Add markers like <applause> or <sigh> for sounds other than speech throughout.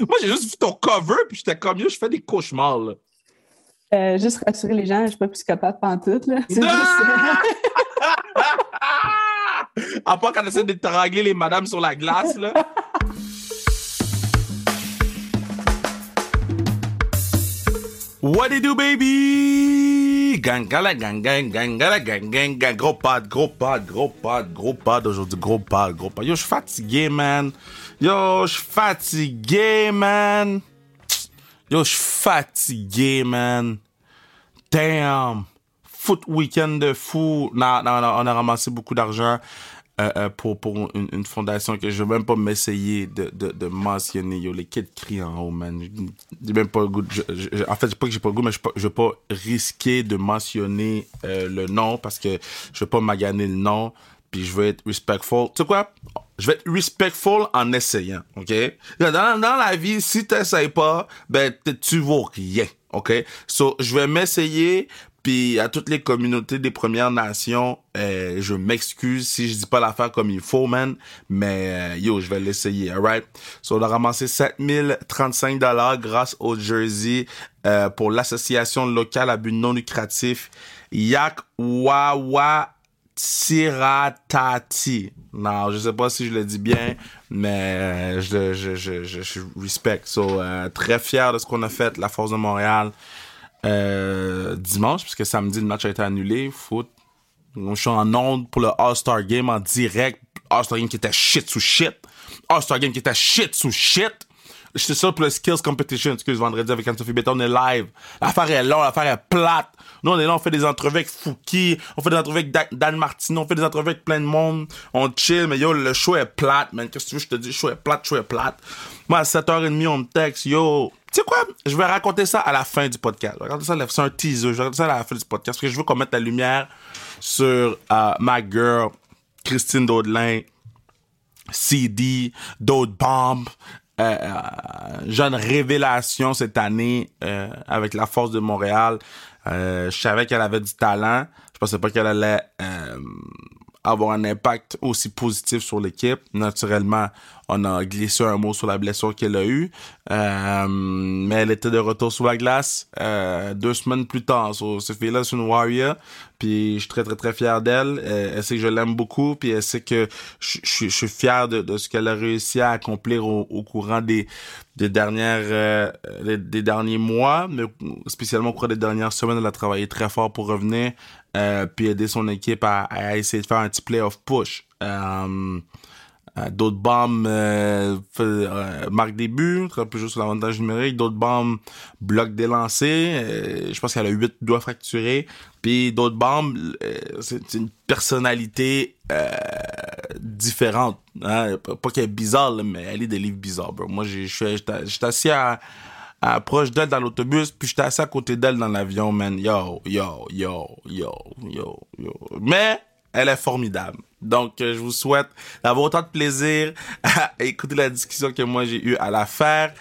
Moi, j'ai juste vu ton cover, puis j'étais comme, yo, je fais des cauchemars, là. Euh, juste rassurer les gens, je suis pas psychopathe pantoute, là. C'est juste... <laughs> à part quand on essaie de t'arrangler les madames sur la glace, là. What it do, baby? Gang, gala, gang, gang, gang, gala, gang, gang, gang. Gros pod, gros pod, gros pod, gros pod aujourd'hui. Gros pod, gros pod. Yo, je suis fatigué, man. Yo, je suis fatigué, man. Yo, je suis fatigué, man. Damn. Foot week-end de fou. Non, non, non, on a ramassé beaucoup d'argent euh, euh, pour, pour une, fondation que je vais même pas m'essayer de, de, mentionner. Yo, les kids crient en haut, man. J'ai même pas le goût. je- je- en fait, c'est pas que j'ai pas le goût, mais je, je vais pas risquer de mentionner euh, le nom parce que je vais pas maganer le nom. Puis je vais être respectful. Tu sais quoi? Je vais être respectful en essayant, OK? Dans, dans la vie, si t'essayes pas, ben, tu vaux rien, OK? So, je vais m'essayer, puis à toutes les communautés des Premières Nations, euh, je m'excuse si je dis pas l'affaire comme il faut, man, mais euh, yo, je vais l'essayer, alright? So, on a ramassé 7035 dollars grâce au Jersey euh, pour l'association locale à but non lucratif Yak Wawa Tiratati. Non, je sais pas si je le dis bien, mais euh, je, je, je, je, respecte. So, euh, très fier de ce qu'on a fait, la Force de Montréal, euh, dimanche, puisque samedi, le match a été annulé. Foot. Je suis en onde pour le All-Star Game en direct. All-Star Game qui était shit sous shit. All-Star Game qui était shit sous shit. J'étais sûr pour le Skills Competition, excuse, vendredi avec Anne-Sophie on est live. L'affaire est longue, l'affaire est plate. Nous, on est là, on fait des entrevues avec Fouki, on fait des entrevues avec Da- Dan Martino, on fait des entrevues avec plein de monde. On chill, mais yo, le show est plate, man. Qu'est-ce que tu veux, je te dis, le show est plate, le show est plate. Moi, à 7h30, on me texte, yo. Tu sais quoi? Je vais raconter ça à la fin du podcast. Raconter ça, c'est un teaser. Je vais raconter ça à la fin du podcast parce que je veux qu'on mette la lumière sur euh, ma girl, Christine Daudelin, CD, d'autres bombes. Euh, euh, jeune révélation cette année euh, avec la force de Montréal. Euh, je savais qu'elle avait du talent. Je pensais pas qu'elle allait avoir un impact aussi positif sur l'équipe. Naturellement, on a glissé un mot sur la blessure qu'elle a eue. Euh, mais elle était de retour sur la glace euh, deux semaines plus tard. So, cette fille-là, c'est une warrior. Puis je suis très, très, très fier d'elle. Euh, elle sait que je l'aime beaucoup. Puis elle sait que je, suis fier de, ce qu'elle a réussi à accomplir au, courant des, des dernières euh, des, des derniers mois, mais spécialement au cours des dernières semaines, elle a travaillé très fort pour revenir euh, puis aider son équipe à, à essayer de faire un petit playoff push. Euh, euh, d'autres bombes marquent des buts, très peu sur l'avantage numérique. D'autres bombes bloquent des lancers. Je pense qu'elle a huit doigts fracturés. Puis d'autres bombes, c'est une personnalité différente. Hein? Pas qu'elle est bizarre, là, mais elle est des livres bizarres, bro. Moi, je suis- assis à, à proche d'elle dans l'autobus, puis j'étais assis à côté d'elle dans l'avion, man. Yo, yo, yo, yo, yo, yo. Mais elle est formidable. Donc, euh, je vous souhaite d'avoir autant de plaisir <laughs> à écouter la discussion que moi j'ai eu à la faire.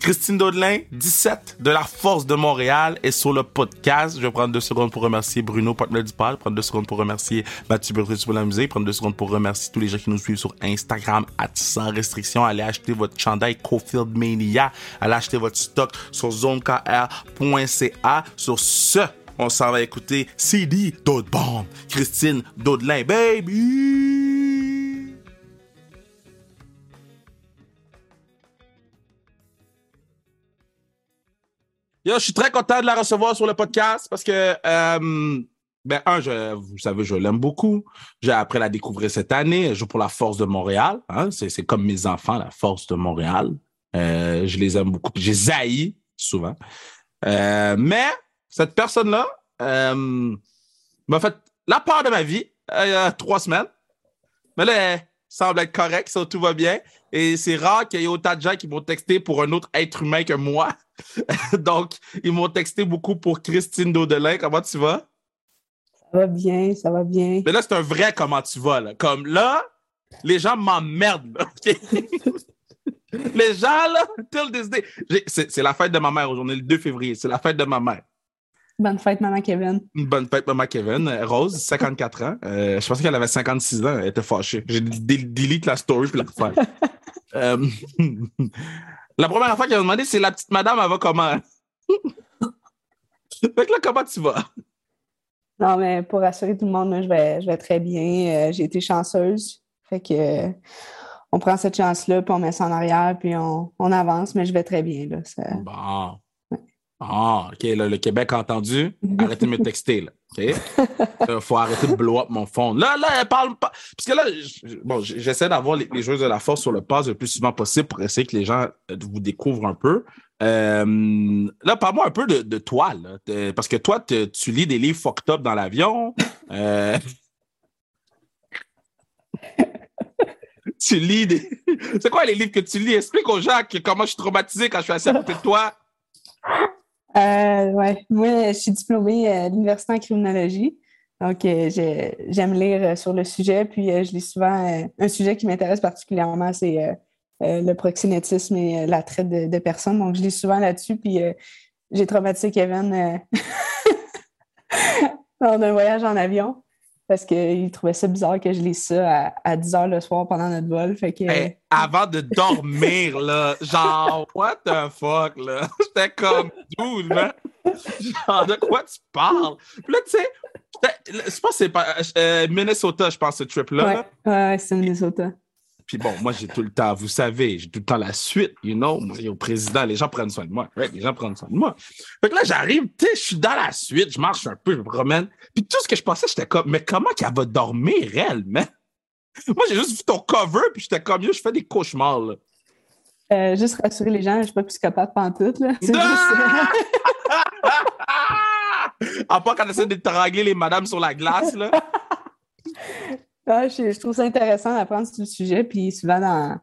Christine Daudelin, 17 de la Force de Montréal est sur le podcast. Je vais prendre deux secondes pour remercier Bruno, partenaire du pod, prendre deux secondes pour remercier Mathieu Bertrand pour la musique, prendre deux secondes pour remercier tous les gens qui nous suivent sur Instagram, at sans restriction. Allez acheter votre chandail Cofield Mania. Allez acheter votre stock sur zonekr.ca. Sur ce, on s'en va écouter CD d'autres. Christine Daudelin, baby! Yo, je suis très content de la recevoir sur le podcast parce que, euh, ben, un, vous savez, je l'aime beaucoup. J'ai appris à la découvrir cette année. Elle joue pour la Force de Montréal. Hein? C'est, comme mes enfants, la Force de Montréal. Euh, je les aime beaucoup. J'ai zaï souvent. Euh, mais cette personne-là m'a fait la part de ma vie il y a trois semaines. Mais là, elle semble être correcte, tout va bien. Et c'est rare qu'il y ait autant de gens qui m'ont texté pour un autre être humain que moi. <laughs> Donc, ils m'ont texté beaucoup pour Christine Daudelin. Comment tu vas? Ça va bien, ça va bien. Mais là, c'est un vrai comment tu vas. Là. Comme là, les gens m'emmerdent. <laughs> les gens, là, till this day. C'est la fête de ma mère aujourd'hui, le 2 février. C'est la fête de ma mère. Bonne fête, maman Kevin. Bonne fête, maman Kevin. Rose, 54 ans. Euh, je pensais qu'elle avait 56 ans. Elle était fâchée. J'ai delete la story puis la refaire. <laughs> Euh, <laughs> La première fois qu'il m'a demandé, c'est la petite madame, elle va comment? <laughs> fait que là, comment tu vas? Non, mais pour rassurer tout le monde, moi, je vais, je vais très bien. Euh, j'ai été chanceuse. Fait que euh, on prend cette chance-là, puis on met ça en arrière, puis on, on avance, mais je vais très bien. Là, ça- Bon. Ah, OK, là, le Québec a entendu. Arrêtez de me texter, là. OK? Faut arrêter de blow up mon phone. Là, là, elle parle pas. Parce que là, bon, j'essaie d'avoir les, joueuses de la force sur le pass le plus souvent possible pour essayer que les gens euh, vous découvrent un peu. Euh, là, parle-moi un peu de, de toi, là. Parce que toi, tu lis des livres fucked up dans l'avion. Euh, <laughs> tu lis des. C'est quoi les livres que tu lis? Explique aux gens comment je suis traumatisé quand je suis assis à côté de toi. Euh, ouais. Moi, je suis diplômée à l'université en criminologie. Donc, euh, j'ai- j'aime lire euh, sur le sujet. Puis, euh, je lis souvent euh, un sujet qui m'intéresse particulièrement, c'est euh, euh, le proxénétisme et euh, la traite de, de personnes. Donc, je lis souvent là-dessus. Puis, euh, j'ai traumatisé Kevin euh, <laughs> lors d'un voyage en avion parce qu'il trouvait ça bizarre que je lise ça à, à 10 heures le soir pendant notre vol. Fait que, Hey, avant de dormir, là, genre, what the fuck, là? <laughs> J'étais comme, dude, man. Genre, de quoi tu parles? Puis là, tu sais, je pense que c'est pas, euh, Minnesota, je pense, ce trip-là. ouais, là. ouais, c'est Minnesota. Puis bon, moi, j'ai tout le temps, vous savez, j'ai tout le temps la suite, you know. Moi, au président, les gens prennent soin de moi. right? Les gens prennent soin de moi. Fait que là, j'arrive, tu sais, je suis dans la suite, je marche un peu, je me promène. Puis tout ce que je pensais, j'étais comme, mais comment qu'elle va dormir, elle, man? <laughs> Moi, j'ai juste vu ton cover, puis j'étais comme, yo, je fais des cauchemars, là. Euh, juste rassurer les gens, je suis pas psychopathe pantoute. Là. C'est juste, <laughs> à part quand on essaie d'étrangler les madames sur la glace, là. <laughs> Ah, je, je trouve ça intéressant d'apprendre sur le sujet. Puis souvent, dans,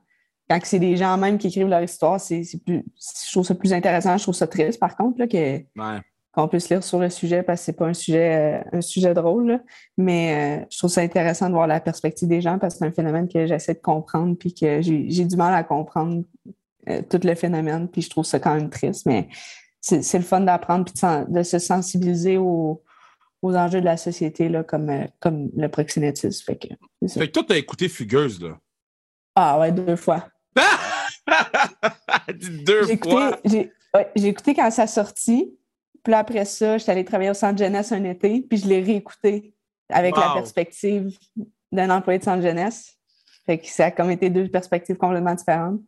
quand c'est des gens même qui écrivent leur histoire, c'est plus, je trouve ça plus intéressant. Je trouve ça triste, par contre, là, que, Ouais. qu'on puisse lire sur le sujet parce que c'est pas un sujet, euh, un sujet drôle. là. Mais euh, je trouve ça intéressant de voir la perspective des gens parce que c'est un phénomène que j'essaie de comprendre puis que j'ai du mal à comprendre euh, tout le phénomène. Puis je trouve ça quand même triste. Mais c'est le fun d'apprendre puis de, de se sensibiliser aux, aux enjeux de la société, là, comme, euh, comme le proxénétisme. Fait que, ça. Fait que toi, t'as écouté Fugueuse, là. Ah ouais, deux fois. <laughs> Deux J'ai écouté, fois. j'ai ouais, j'ai écouté quand ça sortit. Puis là, après ça, j'étais allée travailler au centre jeunesse un été, puis je l'ai réécouté avec la perspective d'un employé de centre jeunesse. Fait que ça a comme été deux perspectives complètement différentes.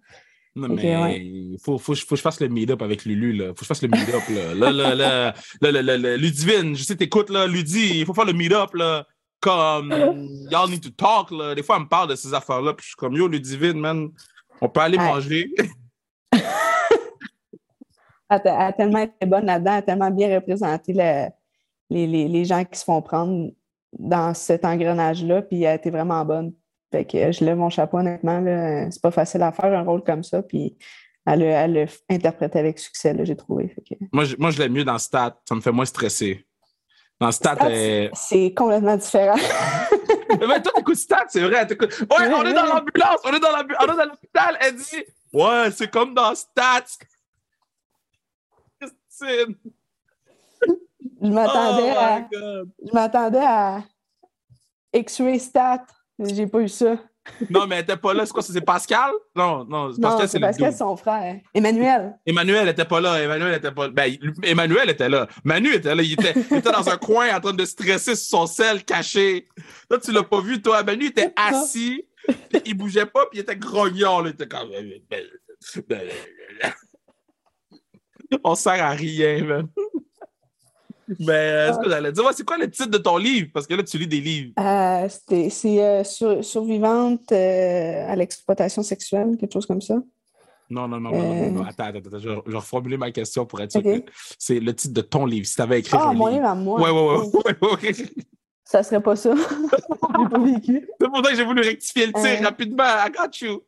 Non, mais ouais. il faut, faut, faut que je fasse le meet-up avec Lulu, là. Faut que je fasse le meet-up, là. Là, là, là, là, là, Ludivine, je sais, t'écoutes, là. Ludi, il faut faire le meet-up, là. Comme, <laughs> y'all need to talk, là. Des fois, elle me parle de ces affaires-là, puis je suis comme, yo, Ludivine, man, on peut aller Ouais. manger. <laughs> Elle, a- elle a tellement été bonne là-dedans, elle a tellement bien représenté le- les, les- les gens qui se font prendre dans cet engrenage-là, puis elle a été vraiment bonne. Fait que je lève mon chapeau, honnêtement. C'est pas facile à faire un rôle comme ça, puis elle l'a elle interprété avec succès, j'ai trouvé. Fait que- Moi, je, moi, je l'aime mieux dans Stat. Ça me fait moins stresser. Dans Stat, Stat, euh, C'est complètement différent. <laughs> Mais toi, t'écoutes Stat, c'est vrai. Ouais, on est dans l'ambulance, on est dans l'hôpital. Elle dit, ouais, c'est comme dans Stat. Christine. Je m'attendais Oh à. God. Je m'attendais à X-ray stat. J'ai pas eu ça. Non, mais elle était pas là. C'est quoi ça? C'est Pascal? Non, non, Non, Pascal, c'est Pascal, son frère. Emmanuel. Emmanuel était pas là. Emmanuel était pas Ben, Emmanuel était là. Manu était là. Il était, il était dans un <laughs> coin en train de stresser sur son sel caché. Là, tu l'as pas vu, toi. Manu était assis. il bougeait pas, puis il était grognon. Là. Il était comme. On sert à rien, man. Mais euh, ce que j'allais dire, ouais, c'est quoi le titre de ton livre? Parce que là, tu lis des livres. Euh, c'est euh, sur- survivante euh, à l'exploitation sexuelle, quelque chose comme ça. Non, non, non, non, non, non, non. Attends, attends, attends. Je vais, je vais reformuler ma question pour être sûr que c'est le titre de ton livre. Si tu avais écrit Ah, mon livre. à moi. Ouais, ouais, ouais. ouais, ouais. Ça serait pas ça. <laughs> J'ai pas vécu. C'est pour ça que j'ai voulu rectifier le tir rapidement. I got you.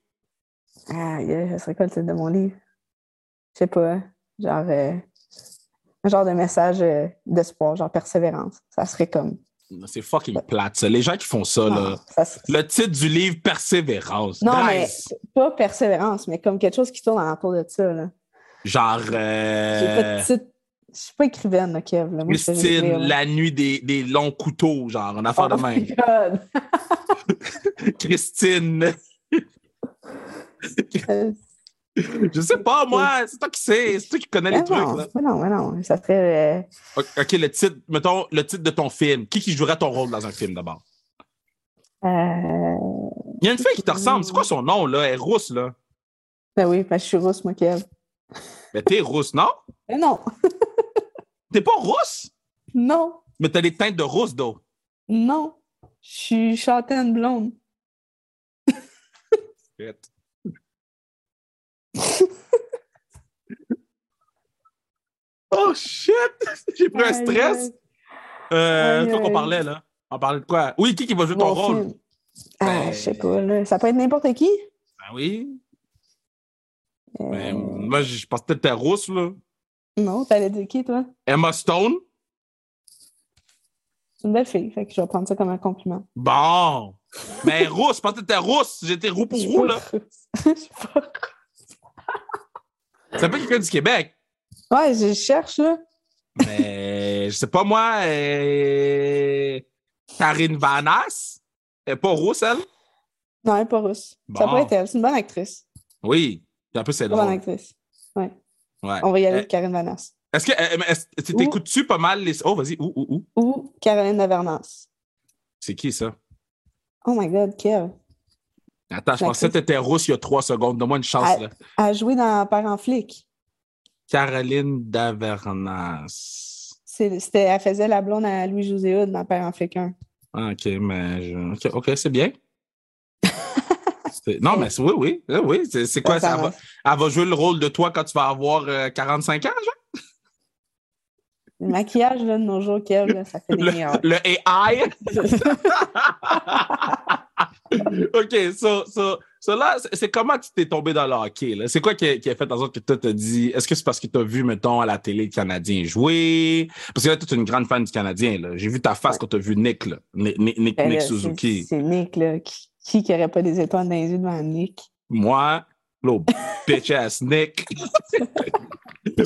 Ah, yeah, ça serait quoi le titre de mon livre? Je sais pas. Genre, euh, un genre de message euh, d'espoir, genre persévérance. Ça serait comme. C'est fucking plate, ça. Les gens qui font ça, là. Ça Le titre du livre, Persévérance. Non, mais pas persévérance, mais comme quelque chose qui tourne alentour de ça. Là. Genre, J'ai pas euh, de titre. Je suis pas écrivaine, là, Kev. Là. Moi, Christine, la nuit des, des longs couteaux, genre, en affaire Oh de my même. God. <laughs> Christine. <laughs> <laughs> Je sais pas, moi. C'est toi qui sais. C'est toi qui connais les Mais trucs. non, mais non, mais non. Ça serait. euh, OK, le titre, mettons, le titre de ton film. Qui qui jouerait ton rôle dans un film d'abord? euh, Il y a une fille qui te ressemble. C'est quoi son nom, là? Elle est rousse, là. Ben oui, parce que je suis rousse, moi, Kev. Mais t'es rousse, non? Mais non, <laughs> T'es pas rousse? non, Mais t'as des teintes de rousse, d'eau. non. Je suis châtaine blonde. <laughs> oh shit! J'ai pris un stress. Euh, quoi qu'on parlait, là? On parlait de quoi? Oui, qui qui va jouer ton Mon rôle? film. Ah, Ben- je sais pas, là. Ça peut être n'importe qui? Ben oui. Euh, Ben, moi, je pense que t'étais rousse, là. Non, t'allais dire qui, toi? Emma Stone? C'est une belle fille, fait que je vais prendre ça comme un compliment. Bon! Mais rousse, je pensais que t'étais rousse. J'étais roux pour roux, là. rousse. <laughs> Je suis pas Ça peut être quelqu'un du Québec. Ouais, je cherche, là. Mais je sais pas moi, euh... Karine Vanas, elle est pas rousse, elle? Non, elle est pas rousse. Ça pourrait être elle. C'est une bonne actrice. Oui. En plus, c'est Une bonne drôle. actrice. Ouais. Ouais. On va y aller Euh, avec Karine Vanas. Est-ce que euh, tu t'écoutes-tu pas mal les. Oh, vas-y, où, où, où? Ou Caroline Lavernas. C'est qui ça? Oh my God, Kev. Attends, je pensais que t'étais rousse il y a trois secondes. Donne-moi une chance, Ah. là. Elle a joué dans Père en flic. Caroline Davernas. C'était, elle faisait la blonde à Louis-José Hood dans Père en flic 1. Ah, OK, mais. je- OK, c'est bien. <laughs> Non, mais oui, oui. oui. C'est, c'est quoi ça? Elle va, elle va jouer le rôle de toi quand tu vas avoir euh, 45 ans, genre? Le maquillage, là, de nos jours, Kev, là, ça fait des meilleurs. Le AI? <laughs> OK, so, so, so là, c'est- comment tu t'es tombé dans le hockey? Là? C'est quoi qui a, qui a fait en sorte que toi t'as dit, est-ce que c'est parce que tu as vu, mettons, à la télé le Canadien jouer? Parce que là, tu es une grande fan du Canadien. là. J'ai vu ta face Ouais. quand tu as vu Nick, là. Nick, Nick, Nick, Ben Nick là, Suzuki. C'est, c'est Nick, là. Qui, qui qui aurait pas des étoiles dans les yeux devant Nick? Moi, l'autre bitch-ass Nick. <laughs>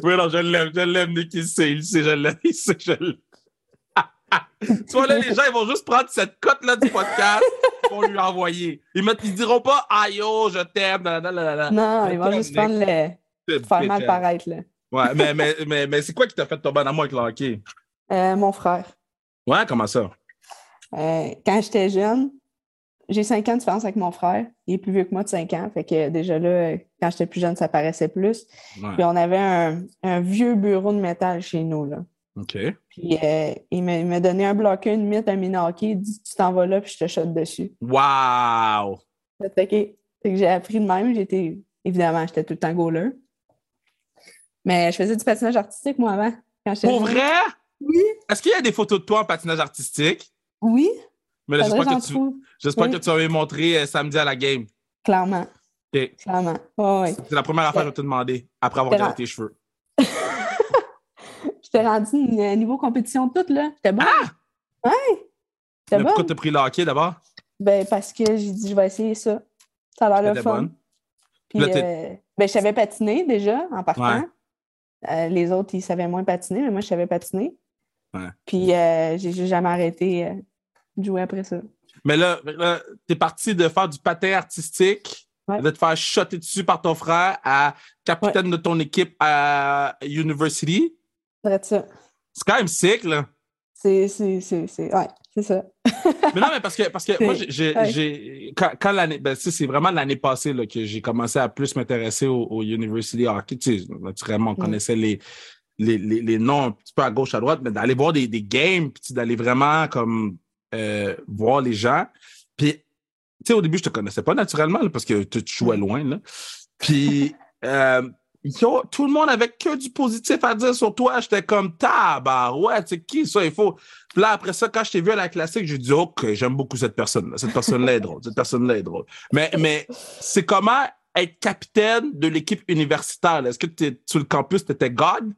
oui, non, je l'aime, je l'aime, Nick, il sait, il sait, je l'aime, il sait, je l'aime. <laughs> tu vois, là, les gens, ils vont juste prendre cette cote-là du podcast pour lui envoyer. Ils, mettent, ils diront pas, ah yo, je t'aime, nanana. Non, ils vont Nick. juste prendre le. faire mal paraître, là. Ouais, mais, mais, mais, mais c'est quoi qui t'a fait tomber en amour avec le hockey? Euh, mon frère. Ouais, comment ça? Euh, quand j'étais jeune, j'ai 5 ans de différence avec mon frère. Il est plus vieux que moi de 5 ans. Fait que déjà là, quand j'étais plus jeune, ça paraissait plus. Ouais. Puis on avait un, un vieux bureau de métal chez nous. Là. OK. Puis euh, il m'a donné un bloqueur, une mythe, un hockey. Il dit Tu t'en vas là, puis je te shot dessus. Wow! Fait que, OK. Fait que j'ai appris de même. J'étais, évidemment, j'étais tout le temps goaler. Mais je faisais du patinage artistique, moi, avant. Quand Pour vrai? Oui. Est-ce qu'il y a des photos de toi en patinage artistique? Oui. Mais j'espère que tu, Oui. que tu vas me montrer euh, samedi à la game. Clairement. Clairement. Ouais. C'est la première affaire que je vais te demander après avoir regardé tes cheveux. <laughs> J'étais rendu ni- niveau compétition toute, là. J'étais bon? Ah! Ouais! Mais J'étais pourquoi bonne. t'as pris le hockey d'abord? Ben, parce que j'ai dit, je vais essayer ça. Ça a l'air le fun. bonne? Puis, Là, euh, ben, je savais patiner déjà en partant. Ouais. Euh, les autres, ils savaient moins patiner, mais moi, je savais patiner. Ouais. Puis, euh, j'ai jamais arrêté euh, jouer après ça. Mais là, là t'es parti de faire du patin artistique, Ouais. de te faire shotter dessus par ton frère à capitaine de ton équipe à University. C'est ça. C'est quand même sick, là. C'est, c'est, c'est, c'est- ouais, c'est ça. <laughs> Mais non, mais parce que, parce que moi, j'ai, j'ai- Ouais. j'ai- quand, quand l'année, ben, c'est vraiment l'année passée là, que j'ai commencé à plus m'intéresser au, au University Hockey. Tu sais, naturellement, on Mm. connaissait les, les, les, les noms un petit peu à gauche, à droite, mais d'aller voir des, des games, puis d'aller vraiment comme euh, voir les gens. Puis, tu sais, au début, je te connaissais pas naturellement là, parce que tu, tu jouais loin. Là. Puis, <laughs> euh, yo, tout le monde avait que du positif à dire sur toi. J'étais comme tabarouette, c'est qui ça? Il faut. Puis là, après ça, quand je t'ai vu à la classique, j'ai dit, OK, j'aime beaucoup cette personne-là. Cette personne-là est drôle. Cette personne-là est drôle. Mais, mais c'est comment être capitaine de l'équipe universitaire? là? Est-ce que t'es- sur le campus, tu étais God?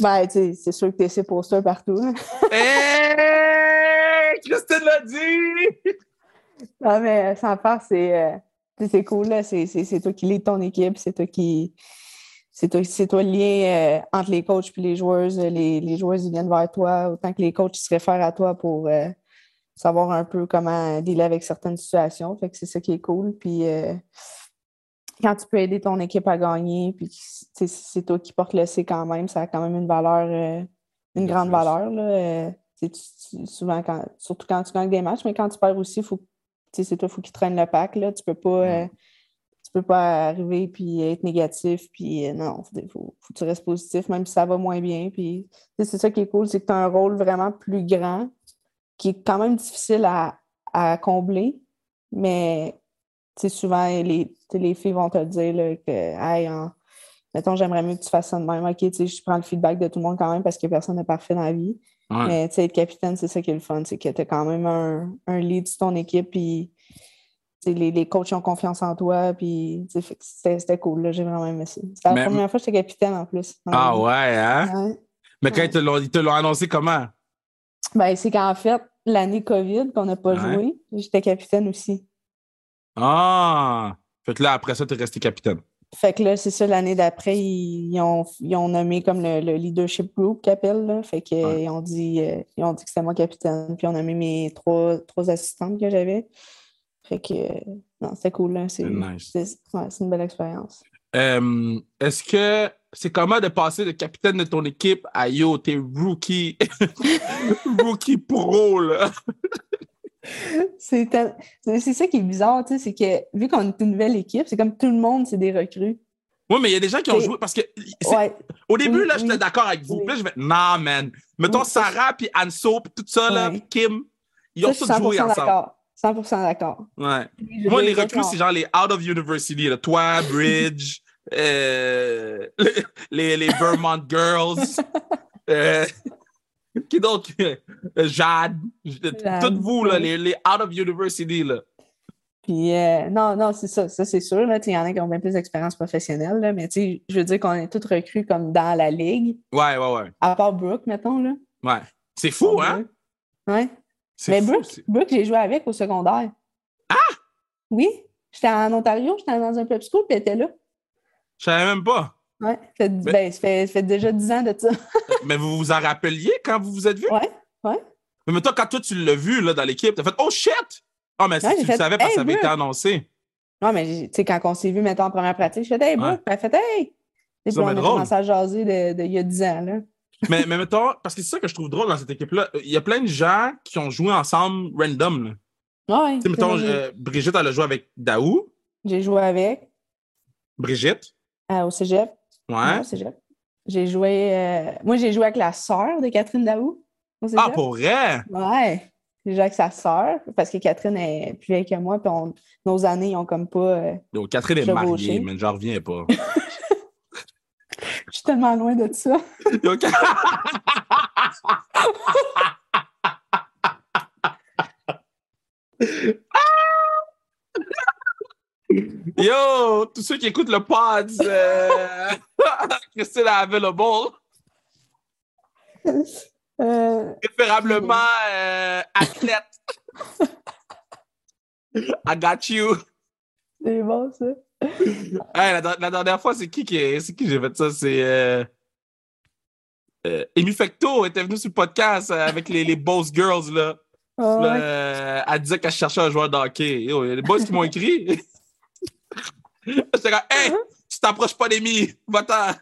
Ben, tu sais, c'est sûr que t'es ces posters partout. hein. Hey! Christine l'a dit! Non, mais sans faire, c'est, euh, c'est cool, là. C'est, toi qui lis ton équipe, c'est toi qui. C'est toi, toi le lien euh, entre les coachs et les joueurs. Euh, Les, les joueurs ils viennent vers toi, autant que les coachs se réfèrent à toi pour euh, savoir un peu comment dealer avec certaines situations. Fait que c'est ça qui est cool. Puis, euh, quand tu peux aider ton équipe à gagner, puis c'est toi qui portes le C quand même, ça a quand même une valeur, euh, une grande valeur. Là. Euh, souvent, quand, surtout quand tu gagnes des matchs, mais quand tu perds aussi, faut, c'est toi, il faut qu'il traîne le pack. Là. Tu peux pas. Euh, tu peux pas arriver puis être négatif, puis non, il faut, faut, que tu restes positif, même si ça va moins bien. Puis c'est ça qui est cool, c'est que tu as un rôle vraiment plus grand, qui est quand même difficile à, à combler, mais souvent, les, les filles vont te dire là, que, hey, mettons, j'aimerais mieux que tu fasses ça de même. OK, je prends le feedback de tout le monde quand même parce que personne n'est parfait dans la vie. Mais être capitaine, c'est ça qui est le fun, c'est que tu as quand même un, un, lead sur ton équipe, puis les, les coachs ont confiance en toi, puis c'était cool, j'ai vraiment aimé ça. C'était la première fois que j'étais capitaine en plus. Ah ouais, hein? Mais quand ils te l'ont annoncé comment? Ben, c'est qu'en fait, l'année COVID qu'on n'a pas joué, j'étais capitaine aussi. Ah! Fait que là, après ça, tu es resté capitaine. Fait que là, c'est ça, l'année d'après, ils, ont, ont, nommé comme le, leadership group qu'ils appellent. Fait qu'ils ont, dit, euh, ils ont dit que c'était moi capitaine. Puis on a mis mes trois, trois assistantes que j'avais. Fait que, non, c'était cool. C'est nice. une belle expérience. Euh, est-ce que c'est comment de passer de capitaine de ton équipe à yo, t'es rookie, <laughs> rookie pro, là? <laughs> c'est ça qui est bizarre, tu sais, c'est que vu qu'on est une nouvelle équipe, c'est comme tout le monde, c'est des recrues. Oui, mais il y a des gens qui ont joué parce que au début, là, j'étais d'accord avec vous. Puis là, je vais non, man. Mettons Sarah, puis Anso, puis tout ça, là, Kim, ils ont tous joué ensemble. 100% d'accord. Ouais. Moi, les recrues, c'est genre les out of university. Là. Toi, Bridge, <laughs> euh, <laughs> les, les, Vermont Girls. <laughs> euh, qui d'autre? Euh, Jade? Jade. Toutes vous, là, les, les, out of university. Là. Puis, euh, non, non, c'est ça, ça c'est sûr. Il y en a qui ont bien plus d'expérience professionnelle, là, mais je veux dire qu'on est tous recrues comme dans la ligue. Ouais, ouais, ouais. À part Brooke, mettons. Là. Ouais. C'est fou, hein? Ouais. Mais Brooke, Brooke j'ai joué avec au secondaire. Ah! Oui. J'étais en Ontario, j'étais dans un club school, puis elle était là. Je savais même pas. Oui, fait, ben, ça, fait, déjà 10 ans de ça. <laughs> mais vous vous en rappeliez quand vous vous êtes vu? Oui, oui. Mais toi, quand toi, tu l'as vu là, dans l'équipe, t'as fait « Oh shit! » Ah, oh, mais si tu le savais parce que ça avait été annoncé. Non, mais tu sais, quand on s'est vu, mettons, en première pratique, je fais Hey, Brooke! Elle fait Hey! Et puis, on a commencé à jaser de, il y a 10 ans, là. <laughs> mais, mais mettons, parce que c'est ça que je trouve drôle dans cette équipe-là. Il y a plein de gens qui ont joué ensemble random. Oui. Tu sais, mettons, euh, Brigitte, elle a joué avec Daou. J'ai joué avec. Brigitte. Euh, au cégep. Ouais. J'ai joué. Euh, moi, j'ai joué avec la sœur de Catherine Daou. Ah, pour vrai? Ouais. J'ai joué avec sa sœur parce que Catherine est plus vieille que moi, puis nos années, ils ont comme pas. Donc, Catherine est mariée, mais j'en reviens pas. <laughs> Je suis tellement loin de ça. <laughs> <laughs> Yo, tous ceux qui écoutent le pod, euh... <laughs> Christine Available. Euh... Préférablement euh, athlète. <laughs> I got you. C'est bon, ça. Hey, la, dernière fois, c'est qui qui, c'est qui j'ai fait ça? C'est. Euh... Euh, Amy Fecto était venue sur le podcast avec les, les Boss Girls. Là. Oh, là euh, elle disait qu'elle cherchait un joueur d'hockey. Il y a les boys qui m'ont écrit. J'étais comme, hey, tu t'approches pas d'Amy, va-t'en.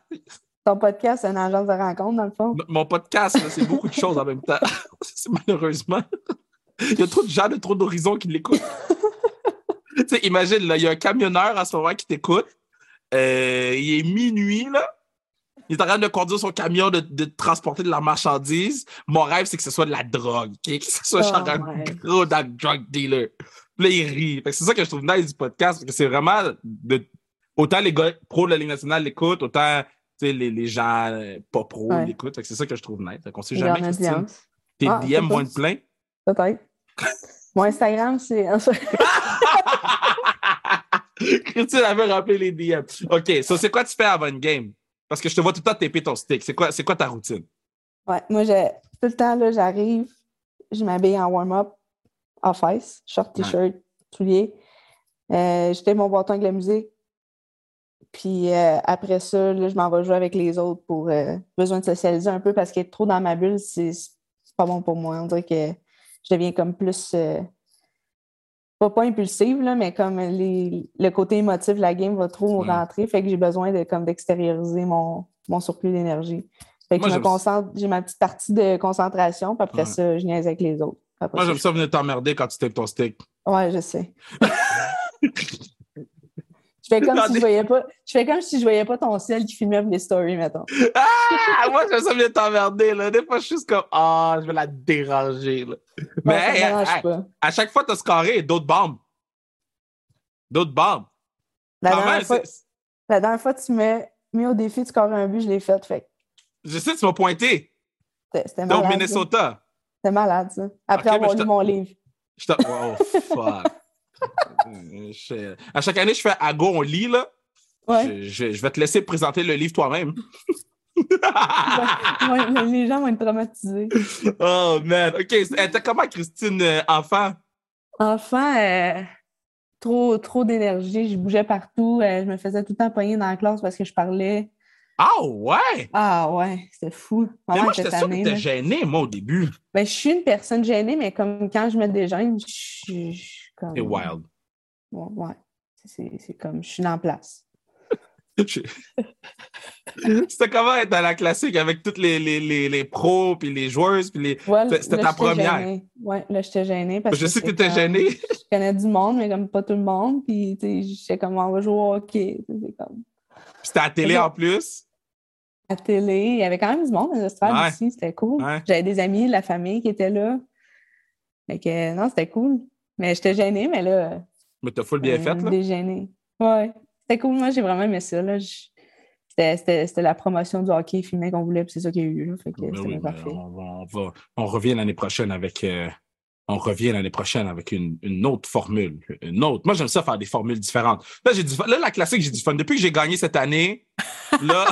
Ton podcast, c'est une agence de rencontre, dans le fond? Mon podcast, c'est beaucoup de choses en même temps. <laughs> malheureusement. Il y a trop de gens de trop d'horizons qui l'écoutent. <laughs> tu sais, imagine, là, il y a un camionneur en ce moment qui t'écoute. Euh, il est minuit, là. Il est en train de conduire son camion, de, de transporter de la marchandise. Mon rêve, c'est que ce soit de la drogue, que ce soit oh genre un gros drug dealer. Puis là, il rit. C'est ça que je trouve nice du podcast, parce que c'est vraiment de... autant les gars pro de la Ligue nationale l'écoutent, autant les, les gens euh, pas pro l'écoutent. C'est ça que je trouve nice. On sait jamais, Christine. Tes ah, DM moins de plein? Peut-être. <laughs> Mon Instagram, c'est. <laughs> Christine avait rappelé les DM. OK, so c'est quoi tu fais avant une game? Parce que je te vois tout le temps taper ton stick. C'est quoi, quoi ta routine? Ouais, moi, j'ai, tout le temps, là, j'arrive, je m'habille en warm-up, en face, short, t-shirt, souliers. Euh, j'étais mon bâton avec la musique. Puis euh, après ça, là, je m'en vais jouer avec les autres pour euh, besoin de socialiser un peu parce qu'être trop dans ma bulle, c'est pas bon pour moi. On dirait que je deviens comme plus pas, pas impulsive, là, mais comme les, le côté émotif de la game va trop Ouais. rentrer, fait que j'ai besoin de comme d'extérioriser mon, mon surplus d'énergie. Fait que Moi, je me concentre, j'ai ma petite partie de concentration, puis après Ouais. ça, je niaise avec les autres. Après Moi, j'aime ça venir t'emmerder quand tu tapes ton stick. je- Ouais, je sais. je fais comme si je voyais pas. Je fais comme si je voyais pas ton ciel qui filmait les stories, mettons. Ah, moi, j'aime ça venir t'emmerder, là. Des fois, je suis juste comme, ah, je vais la déranger, là. Mais, Ouais, ça me hey, dérange hey, pas. à chaque fois, t'as scoré d'autres bombes. D'autres bombes. La Quand dernière, même, fois, la dernière fois, tu m'as mis au défi de scorer un but, je l'ai fait. Fait je sais, tu m'as pointé. c'était- ça. Minnesota. C'était malade, ça. Après avoir lu mon livre. Je Oh, fuck. <laughs> Je- À chaque année, je fais à go, on lit, là. Ouais. Je, je- je vais te laisser présenter le livre toi-même. <laughs> Ouais, les gens vont être traumatisés. oh, man. OK. Eh, T'as comment, Christine, euh, enfant? Enfant, euh, trop, trop d'énergie. Je bougeais partout. euh, je me faisais tout le temps pogner dans la classe parce que je parlais. Ah, ouais! Ah ouais, c'était fou. Mais moi, j'étais que t'étais là. gêné, moi, au début. Ben, je suis une personne gênée, mais comme quand je me dégêne, je suis je suis comme. C'est wild. Ouais, ouais. C'est c'est comme, je suis la place. <laughs> <laughs> C'était comment être dans la classique avec toutes les, les, les, les pros, puis les joueuses, puis les... Ouais, C'était- ta première. gênée. Ouais, là, j'étais gênée parce Je que sais que c'est t'étais comme- gêné. Je connais du monde, mais comme pas tout le monde. Puis, tu sais, j'étais comme, on va jouer au hockey. C'est comme C'était à la télé C'est en plus. À télé. Il y avait quand même du monde dans Ouais. ici. C'était cool. Ouais. J'avais des amis de la famille qui étaient là. Fait que, non, c'était cool. Mais j'étais gênée, mais là. Mais t'as full bien euh, fait, là. Dégênée. Ouais. C'était cool. Moi, j'ai vraiment aimé ça. Là. Je- C'était, la promotion du hockey féminin qu'on voulait, puis c'est ça qu'il y a eu. Là. Fait que Ben c'était oui, bien ben parfait. on, va, on, va- on revient l'année prochaine avec... euh, on revient l'année prochaine avec une, une autre formule. Une autre. Moi, j'aime ça faire des formules différentes. Là, j'ai. Là, la classique, j'ai du fun. Depuis que j'ai gagné cette année, là...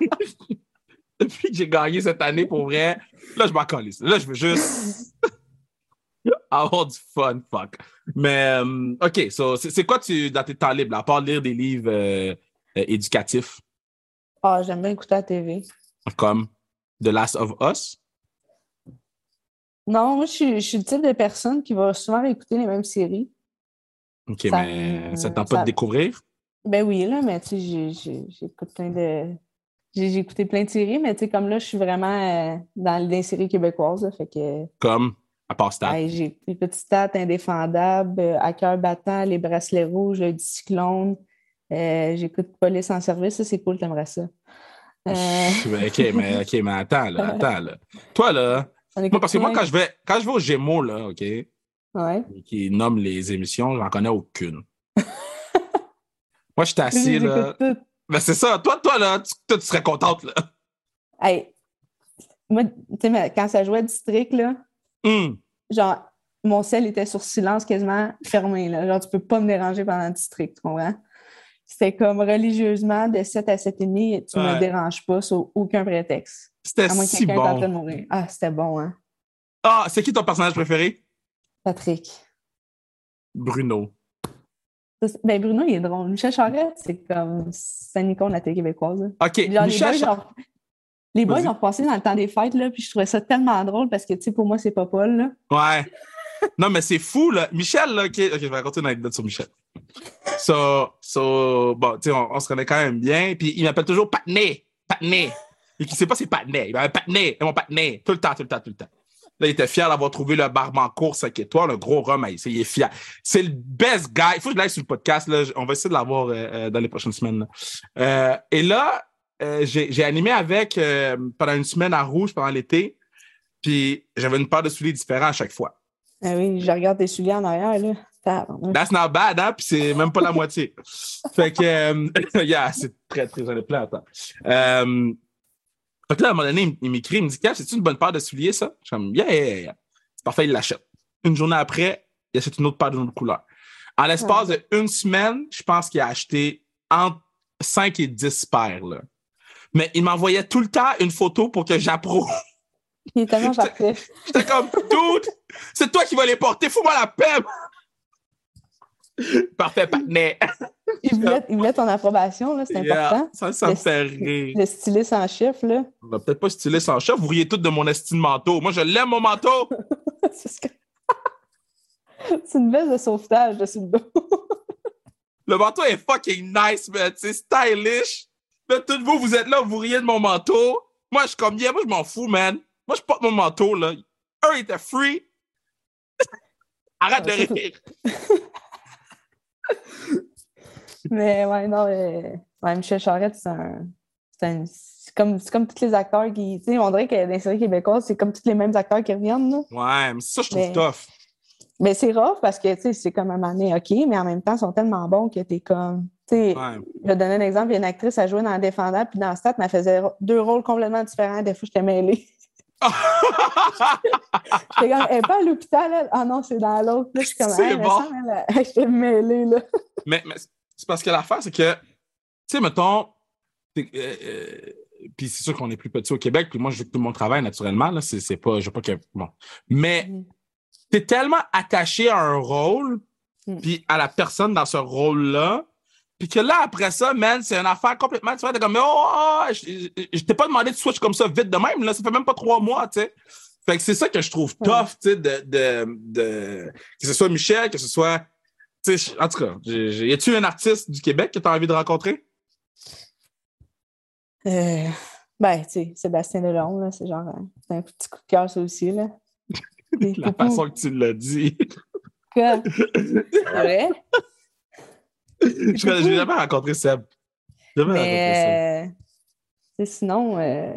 <laughs> depuis que j'ai gagné cette année, pour vrai, là, je m'en calisse. Là, je veux juste <laughs> avoir du fun, fuck. Mais, euh, OK, so, c'est quoi tu, dans tes temps libres, à part lire des livres euh, euh, éducatifs, Ah, j'aime bien écouter la TV. comme The Last of Us? Non, moi, je suis, je suis le type de personne qui va souvent écouter les mêmes séries. OK, Ça mais ça ne tente pas ça- de découvrir? Ben oui, là, mais tu sais, j'écoute plein de. J'ai écouté plein de séries, mais tu sais, comme là, je suis vraiment euh, dans les séries québécoises, là, fait que Comme, à part Stat. les petites stats indéfendables, euh, à cœur battant, les bracelets rouges, le cyclone. Euh, J'écoute Police en service, ça c'est cool, t'aimerais ça. OK, mais, OK, mais attends, là, <laughs> attends, là. Toi, là, moi, parce que moi, quand je vais, quand je vais au Gémeaux, là, OK, Ouais. qui nomme les émissions, j'en connais aucune. Moi, je suis assis, là. Ben, c'est ça. Toi, toi, là, tu, toi, tu serais contente, là. Hey, moi, tu sais, mais quand ça jouait District, là, Hum. genre, mon sel était sur silence quasiment fermé. Là. Genre, tu peux pas me déranger pendant le district, tu comprends? C'était comme religieusement, de 7 à 7,5, tu Ouais. me déranges pas sur aucun prétexte. C'était si en train bon. de mourir. Ah, c'était bon, hein? Ah, c'est qui ton personnage préféré? Patrick. Bruno. Ben, Bruno, il est drôle. Michel Charette, c'est comme. C'est un icône de la télé québécoise. là. OK, Genre, Michel les boys, ont... les boys ont passé dans le temps des fêtes, là, puis je trouvais ça tellement drôle parce que, tu sais, pour moi, c'est pas Paul, là. Ouais. Non, mais c'est fou, là. Michel, là, OK, ok, je vais raconter une anecdote sur Michel. So, so bon, tu sais, on, on se connaît quand même bien. Puis il m'appelle toujours Patney. Patney. Et qui sait pas c'est Patney. Il m'appelle Patney. C'est mon Patney. Tout le temps, tout le temps, tout le temps. Là, il était fier d'avoir trouvé le barbancourt 5 étoiles, le gros rhum. Il est fier. C'est le best guy. Il faut que je l'aille sur le podcast. Là. On va essayer de l'avoir euh, euh, dans les prochaines semaines. Euh, et là, euh, j'ai animé avec pendant une semaine à Rouge pendant l'été. Puis j'avais une paire de souliers différents à chaque fois. Ah oui, je regarde tes souliers en arrière, là. That's not bad, hein? Puis c'est même pas la moitié. Fait que, <laughs> yeah, c'est très, très, j'en ai plein, attends. Euh, fait que là, à un moment donné, il m'écrit, il me dit, c'est-tu une bonne paire de souliers, ça? Je suis comme, yeah, yeah, yeah, yeah. C'est parfait, il l'achète. Une journée après, il achète une autre paire d'une autre couleur. En l'espace d'une semaine, je pense qu'il a acheté entre 5 et 10 paires, là. Mais il m'envoyait tout le temps une photo pour que j'approuve. Il est tellement. <laughs> J'étais comme, dude, c'est toi qui vas les porter, fous-moi la paix! Parfait, patinet. <laughs> Il voulait, il voulait ton approbation, là, c'est Yeah, important. ça, ça me Le- fait rire. Le styliste en chef, là. On va peut-être pas styler sans chef. Vous riez tous de mon estime manteau. Moi, je l'aime, mon manteau. <laughs> C'est ce que- <laughs> C'est une veste de sauvetage de sur le dos. Le manteau est fucking nice, man. C'est stylish. Là, tous vous, vous êtes là, vous riez de mon manteau. Moi, je suis comme, yeah, moi, je m'en fous, man. Moi, je porte mon manteau, là. Un était free. Arrête de rire. <laughs> Mais ouais, non, euh, ouais, Michel Charette, c'est un. C'est un- comme, c'est comme tous les acteurs qui. Tu sais, on dirait que dans les séries québécoises, c'est comme tous les mêmes acteurs qui reviennent. Là. Ouais, mais ça, je trouve Mais- tough. Mais c'est rough parce que, tu sais, c'est comme un donné, OK, mais en même temps, ils sont tellement bons que t'es comme. Tu sais, Ouais. je vais donner un exemple. Il y a une actrice, elle jouait dans Défendable, puis dans Stat, mais elle faisait deux rôles complètement différents. Des fois, j'étais mêlée. J'étais comme, elle n'est pas à l'hôpital, elle. Ah non, c'est dans l'autre. Là, je suis comme, C'est Hey, bon. j'étais mêlée, là. mais, mais c'est parce que l'affaire, c'est que, tu sais, mettons, euh, euh, puis c'est sûr qu'on est plus petit au Québec, puis moi, je veux que tout le monde travaille naturellement, là, c'est pas, je veux pas que, bon. Mais t'es tellement attaché à un rôle, Mm. puis à la personne dans ce rôle-là, puis que là, après ça, man, c'est une affaire complètement différente. T'es comme, oh, oh, je, je- t'ai pas demandé de switch comme ça vite de même, là, ça fait même pas trois mois, tu sais. Fait que c'est ça que je trouve Ouais. tough, tu sais, de, de, de, que ce soit Michel, que ce soit, tu sais, en tout cas, y a-tu un artiste du Québec que tu as envie de rencontrer? Euh, ben, tu sais, Sébastien Delorme, là, c'est genre, euh, c'est un petit coup de cœur, ça aussi, là. <laughs> La façon que tu l'as dit. Quoi? C'est vrai? Je j'ai jamais rencontré Seb. Jamais rencontré Seb. Euh, sinon, euh,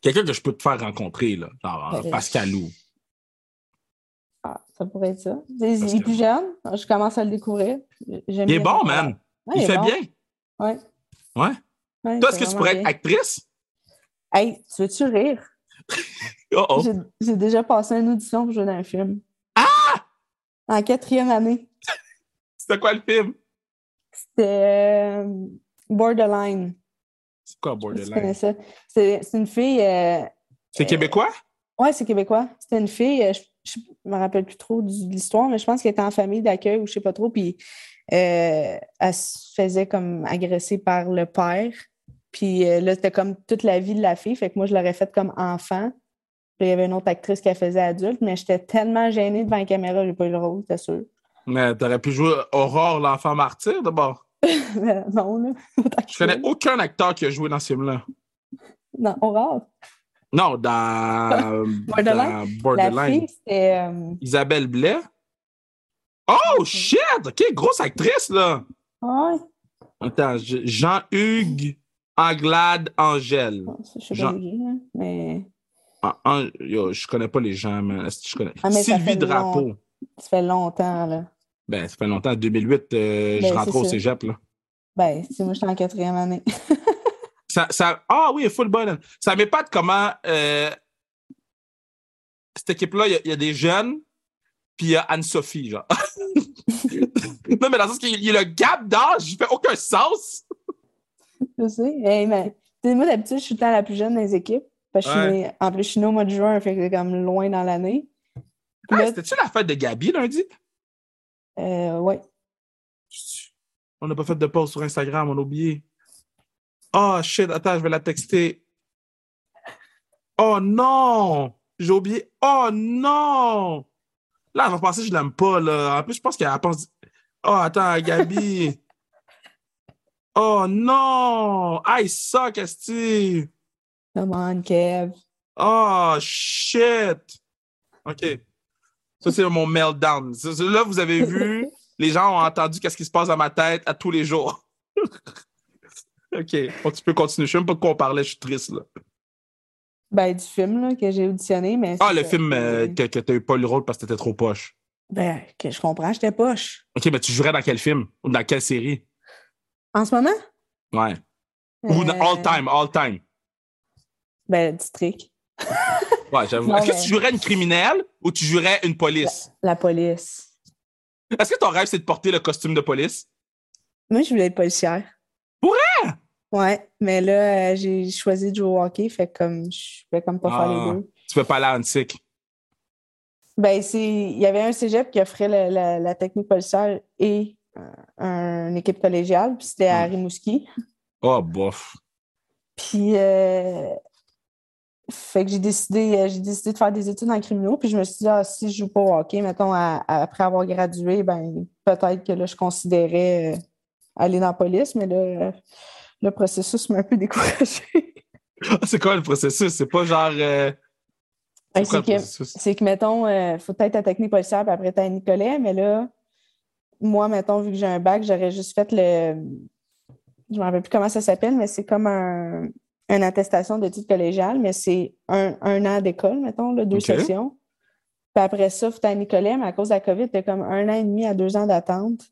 Quelqu'un que je peux te faire rencontrer, là, genre Ouais. euh, Pascalou. ah, ça pourrait être ça. Il est plus jeune, je commence à le découvrir. Il est bon, man. Ouais, il fait bon. bien. Ouais. Ouais. Ouais, Toi, est-ce que tu pourrais bien. être actrice? Hey, tu veux-tu rire? <laughs> Oh oh. J'ai- J'ai déjà passé une audition pour jouer dans un film. Ah! En quatrième année. C'était quoi le film? C'était euh, Borderline. C'est quoi Je Borderline? connais ça. C'est une fille. euh, C'est québécois? Ouais, c'est québécois. C'était une fille. euh, Je ne me rappelle plus trop du- de l'histoire, mais je pense qu'elle était en famille d'accueil ou je sais pas trop. Puis euh, elle se faisait comme agresser par le père. Puis euh, là, c'était comme toute la vie de la fille. Fait que moi, je l'aurais faite comme enfant. Puis il y avait une autre actrice qui la faisait adulte, mais j'étais tellement gênée devant la caméra, j'ai pas eu le rôle, c'est sûr. Mais t'aurais pu jouer Aurore, l'enfant martyr, d'abord. <laughs> Non, là. Je connais aucun acteur qui a joué dans ce film-là. Non, Aurore? Non, dans <laughs> Borderline? dans La Borderline. fille, euh, Isabelle Blais. Oh, shit! OK, grosse actrice, là. Ouais. Attends, je- Jean-Hugues Anglade Angèle. Je sais Jean- pas qui, hein, mais Ah, An- yo, je connais pas les gens, mais je connais? Ah, mais Sylvie Drapeau. Ça fait longtemps, là. Ben, ça fait longtemps, 2008, euh, Ben, je rentrais c'est au cégep, là. Ben, c'est moi, j'étais en quatrième année. <laughs> Ça, ça- ah oui, full bonne. Ça m'épate comment euh, cette équipe-là, il y a- il y, a des jeunes, puis il y a Anne-Sophie, genre. <laughs> non, mais dans le sens qu'il y a le gap d'âge, il fait aucun sens. je sais. Hey, mais, tu sais, moi, d'habitude, je suis le temps la plus jeune les équipes. Parce que je suis en plus, je suis née au mois de juin, fait que c'est comme loin dans l'année. Ah, C'était-tu la fête de Gabi lundi? euh, ouais. On n'a pas fait de pause sur Instagram, on a oublié. Oh shit, attends, je vais la texter. Oh non! J'ai oublié. Oh non! Là, elle va penser que je l'aime pas, là. En plus, je pense qu'elle pense. Oh, attends, Gabi. <laughs> oh non! I suck, Esti! Come on, Kev. Oh shit! OK. Ça, c'est mon meltdown. Là, vous avez vu, <laughs> les gens ont entendu qu'est-ce qui se passe dans ma tête à tous les jours. <laughs> OK. Bon, tu peux continuer. Je sais même pas de quoi on parlait, je suis triste, là. Ben, du film, là, que j'ai auditionné, mais... Ah, le film euh, c'est- que, que t'as eu pas le rôle parce que t'étais trop poche. Ben, que je comprends, j'étais poche. OK, mais tu jouerais dans quel film? Ou dans quelle série? En ce moment? Ouais. Ou dans Euh, all time, all time. Ben, District. <laughs> Ouais, j'avoue. Non, Est-ce que tu jouerais une criminelle ou tu jouerais une police? La police. Est-ce que ton rêve, c'est de porter le costume de police? Moi, je voulais être policière. Pour Ouais, mais là, euh, j'ai choisi de jouer au hockey, fait que comme je pouvais comme pas faire Ah. les deux. Tu peux pas aller à Antique. Ben, c'est. Il y avait un cégep qui offrait la, la- la technique policière et euh, une équipe collégiale, puis c'était à Hmm. Rimouski. Oh, bof. Puis euh, fait que j'ai décidé, euh, j'ai décidé de faire des études en criminaux, puis je me suis dit, ah, si je joue pas au hockey, mettons, après avoir gradué, ben peut-être que là, je considérais euh, aller dans la police, mais là, le processus m'a un peu découragé. <laughs> C'est quoi le processus? C'est pas genre. Euh, ben, c'est que, mettons, il faut peut-être ta technique policière, puis après, tu as Nicolet, mais là, moi, mettons, vu que j'ai un bac, j'aurais juste fait le. Je ne me rappelle plus comment ça s'appelle, mais c'est comme un, une attestation de titre collégial, mais c'est un, an d'école, mettons, deux sessions. Puis après ça, tu à Nicolet, mais à cause de la COVID, tu as comme un an et demi à deux ans d'attente.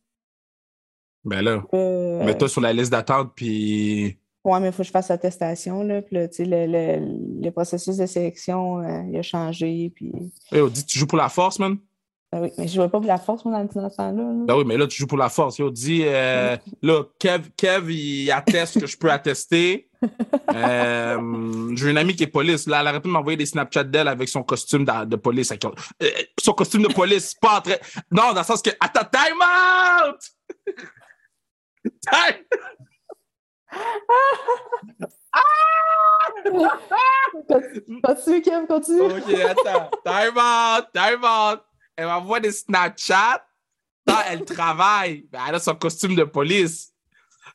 Ben là, euh, mets-toi sur la liste d'attente, puis. Ouais, mais il faut que je fasse l'attestation, là. Puis là, tu sais, le, processus de sélection, euh, il a changé, puis... Hey, on dit tu joues pour la force, man? Ben oui, mais je ne jouais pas pour la force, moi, dans le temps-là. Ben oui, mais là, tu joues pour la force. On dit, euh, <laughs> là, Kev, Kev, il atteste que je peux attester. <laughs> Euh, j'ai une amie qui est police. Là, elle arrête de m'envoyer des Snapchats d'elle avec son costume de, police. Euh, son costume de police, pas train. Non, dans le sens que. Attends, time out! time! <laughs> Continue, Kev, continue. Ok, attends. Time out, time out. Elle m'envoie des Snapchats. Quand elle travaille, ben, elle a son costume de police.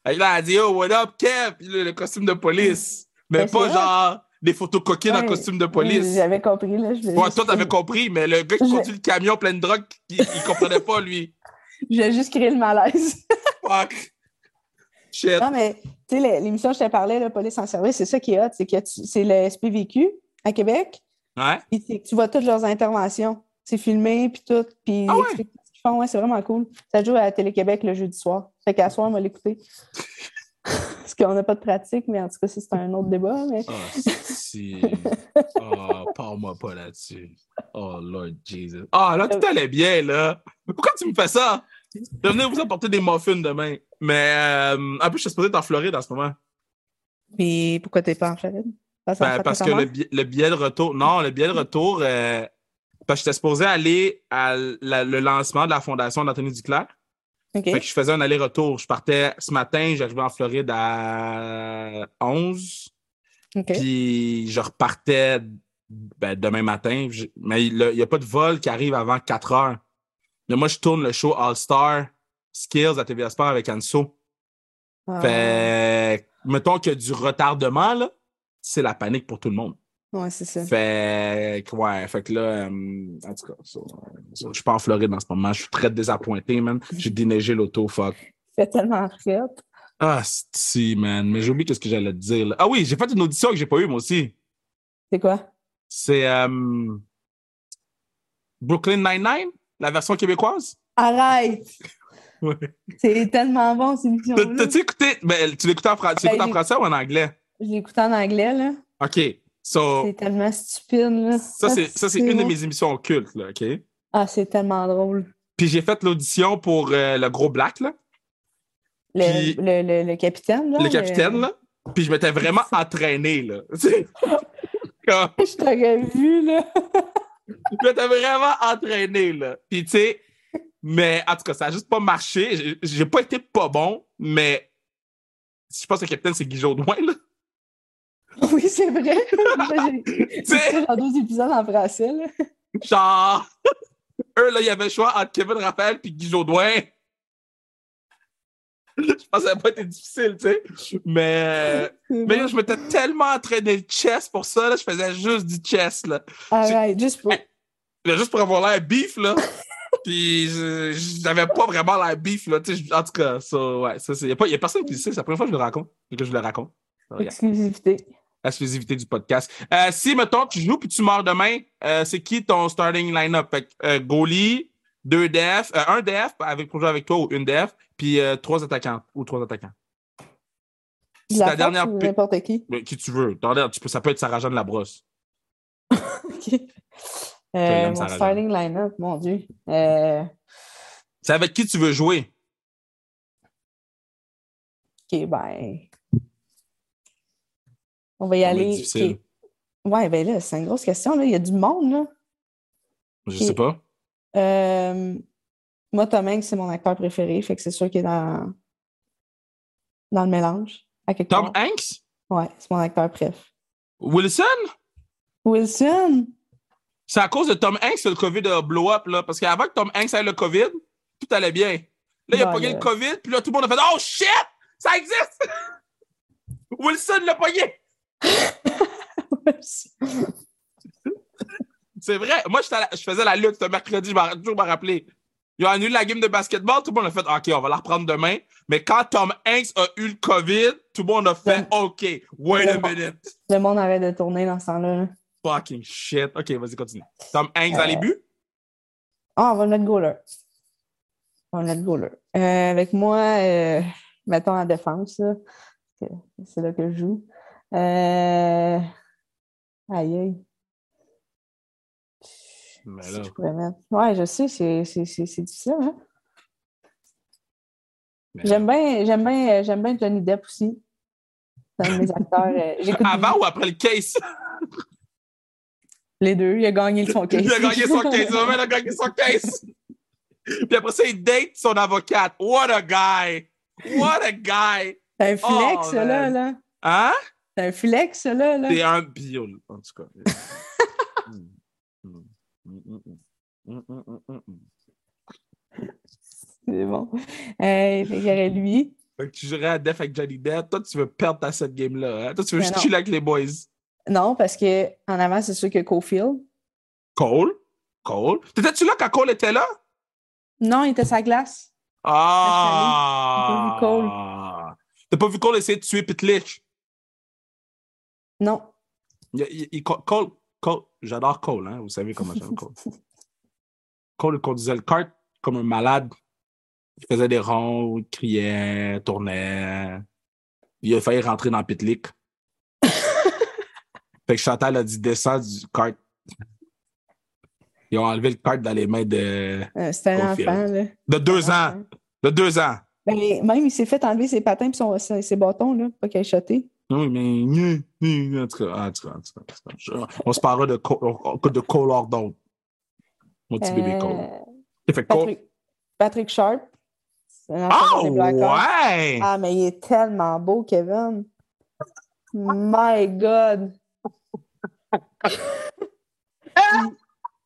Et là, elle dit, oh, what up, Kev? le, costume de police. Mais ben, pas genre des photos coquines en costume de police. J'avais compris, là. Je ouais, toi, t'avais compris, mais le gars qui conduit le camion plein de drogue, il, il comprenait pas, lui. J'ai juste créé le malaise. <laughs> Fuck. Shit. Non, mais, tu sais, l'émission je te parlais, la police en service, c'est ça qui est hot, c'est que c'est le SPVQ à Québec. Ouais. Puis tu vois toutes leurs interventions. C'est filmé, puis tout. Puis ah ouais? ouais, c'est vraiment cool. Ça joue à Télé-Québec le jeudi soir. Fait qu'à soir, on va l'écouter. <laughs> Parce qu'on n'a pas de pratique, mais en tout cas, c'est un autre débat. Mais... Oh, si. Oh, <laughs> parle-moi pas là-dessus. Oh, Lord Jesus. Ah, oh, là, tout allait bien, là. Pourquoi tu me fais ça? Je vais venir vous apporter des muffins demain. Mais euh, en plus, je suis supposé être en Floride en ce moment. Puis pourquoi t'es pas en Floride? Parce, ben, parce que le, billet de retour. Non, le billet de retour. Euh, parce que j'étais supposé aller à le lancement de la fondation d'Anthony Duclerc. Fait que je faisais un aller-retour. Je partais ce matin, j'arrivais en Floride à 11. Puis je repartais ben, demain matin. mais il n'y a pas de vol qui arrive avant 4 heures. Mais moi, je tourne le show All-Star Skills à TVA Sport avec Anso. Ah. Fait mettons qu'il y a du retardement, c'est la panique pour tout le monde. Ouais, c'est ça. Fait que, ouais, fait que là, euh, en tout cas, je suis pas en Floride en ce moment. Je suis très désappointé, man. <laughs> J'ai déneigé l'auto, fuck. Fait tellement fait. Ah, si, man. Mais j'ai oublié ce que j'allais te dire. Là. Ah oui, j'ai fait une audition que j'ai pas eue, moi aussi. C'est quoi? C'est euh, Brooklyn Nine-Nine, la version québécoise? Arrête! <laughs> ouais. C'est tellement bon, cette émission. T'as-tu écouté? Ben, tu l'écoutais en, ben, en français ou en anglais? J'ai écouté en anglais, là. OK c'est tellement stupide, là. Ça, c'est une de mes émissions occultes, là, OK? Ah, c'est tellement drôle. Puis j'ai fait l'audition pour euh, le gros black, là. Le, le, le, capitaine, là. Le capitaine, là. Puis je m'étais vraiment <laughs> entraîné, là. <laughs> je t'aurais vu, là. <laughs> je m'étais vraiment entraîné, là. Puis, tu sais, mais en tout cas, ça n'a juste pas marché. J'ai pas été pas bon, mais je pense que le capitaine, c'est Guy Jodoin, là. <laughs> Oui, c'est vrai. <laughs> J'ai genre deux épisodes en français. Là. Genre, <laughs> eux, là, il y avait le choix entre Kevin Raphaël et Guy Jodoin. je pense que ça n'a pas été difficile, tu sais. Mais, mais je m'étais tellement entraîné le chess pour ça, là, je faisais juste du chess. Là. Arrête, juste pour. Juste pour avoir l'air bif, là. Puis j'avais pas vraiment l'air bif, là. Tu sais, en tout cas, ça, ouais, ça, il n'y a, a, personne qui le sait. C'est la première fois que je le raconte que je le raconte. Exclusivité exclusivité du podcast. Euh, si, mettons, tu joues puis tu meurs demain, euh, c'est qui ton starting line-up? Fait euh, goalie, deux def, un def avec, pour jouer avec toi ou une def, puis trois attaquants ou trois attaquants. C'est ta dernière. N'importe qui? Qui tu veux. Tu peux, ça peut être Sarah Jeanne Labrosse. <laughs> OK. mon starting line-up, mon Dieu. C'est avec qui tu veux jouer? OK, ben. On va y aller. Ouais, ben là, c'est une grosse question. Là. Il y a du monde, là. Je sais pas. Euh... Moi, Tom Hanks, c'est mon acteur préféré, fait que c'est sûr qu'il est dans... dans le mélange. Tom Hanks? Ouais, c'est mon acteur préf. Wilson? Wilson? C'est à cause de Tom Hanks que le COVID a blow up, là. Parce qu'avant que Tom Hanks ait le COVID, tout allait bien. Là, il a Ouais, pogné le COVID, puis là, tout le monde a fait Oh shit! Ça existe! Wilson l'a pogné! <laughs> C'est vrai. Moi, la- je faisais la lutte ce mercredi, je m'en toujours me rappeler. Ils ont annulé la game de basketball, tout le monde a fait OK, on va la reprendre demain. Mais quand Tom Hanks a eu le COVID, tout le monde a fait OK, wait a minute. Le monde arrête de tourner dans ce temps-là. là. Fucking shit. OK, vas-y, continue. Tom Hanks Euh, dans les buts? Ah, on va le mettre goaler. On va le mettre goaler. Euh, avec moi, euh, mettons en défense, C'est là que je joue. Euh... Aïe, aïe. Mais Si là, je pourrais mettre? Ouais, je sais, c'est c'est- c'est- c'est difficile. Hein? J'aime bien, j'aime bien, euh, j'aime bien Johnny Depp aussi. C'est un de mes acteurs. euh, <laughs> Avant ou après le case? les deux. Il a gagné son case. <laughs> Il a gagné son case. Il a gagné son case. <laughs> Puis après ça, il date son avocate. What a guy! What a guy! C'est un flex, Oh, là, là. Hein? C'est un flex, ça, là. là. C'est un bio, en tout cas. C'est bon. Euh, fait lui. Fait que tu jouerais à Def avec Johnny Depp. Toi, tu veux perdre ta cette game-là. Hein? Toi, tu veux juste chiller avec les boys. Non, parce que en avant, c'est sûr que Cofield. Cole? Cole? T'étais-tu là quand Cole était là? Non, il était sa glace. Ah! J'ai pas vu T'as pas vu Cole essayer de tuer Pitlich? Non. Il, Cole, Cole, j'adore Cole, hein? Vous savez comment j'aime Cole. <laughs> Cole il conduisait le kart comme un malade. Il faisait des ronds, il criait, tournait. Il a failli rentrer dans Pitlick. <laughs> fait que Chantal a dit descends du kart. Ils ont enlevé le kart dans les mains de, Euh, C'était un enfant, là. de deux ans. enfant. De deux ans. Ben, même, il s'est fait enlever ses patins et ses, bâtons, là, pas qu'il ait. Oui, mais. En tout cas, en tout cas, en tout cas, en tout cas, je- On se parlera de Cole, de Cole d'autre. Mon petit bébé Cole. Euh, Il fait Cole. Patrick, Patrick Sharp. Ah, Blackhawks. ouais! Ah, mais il est tellement beau, Kevin. My God.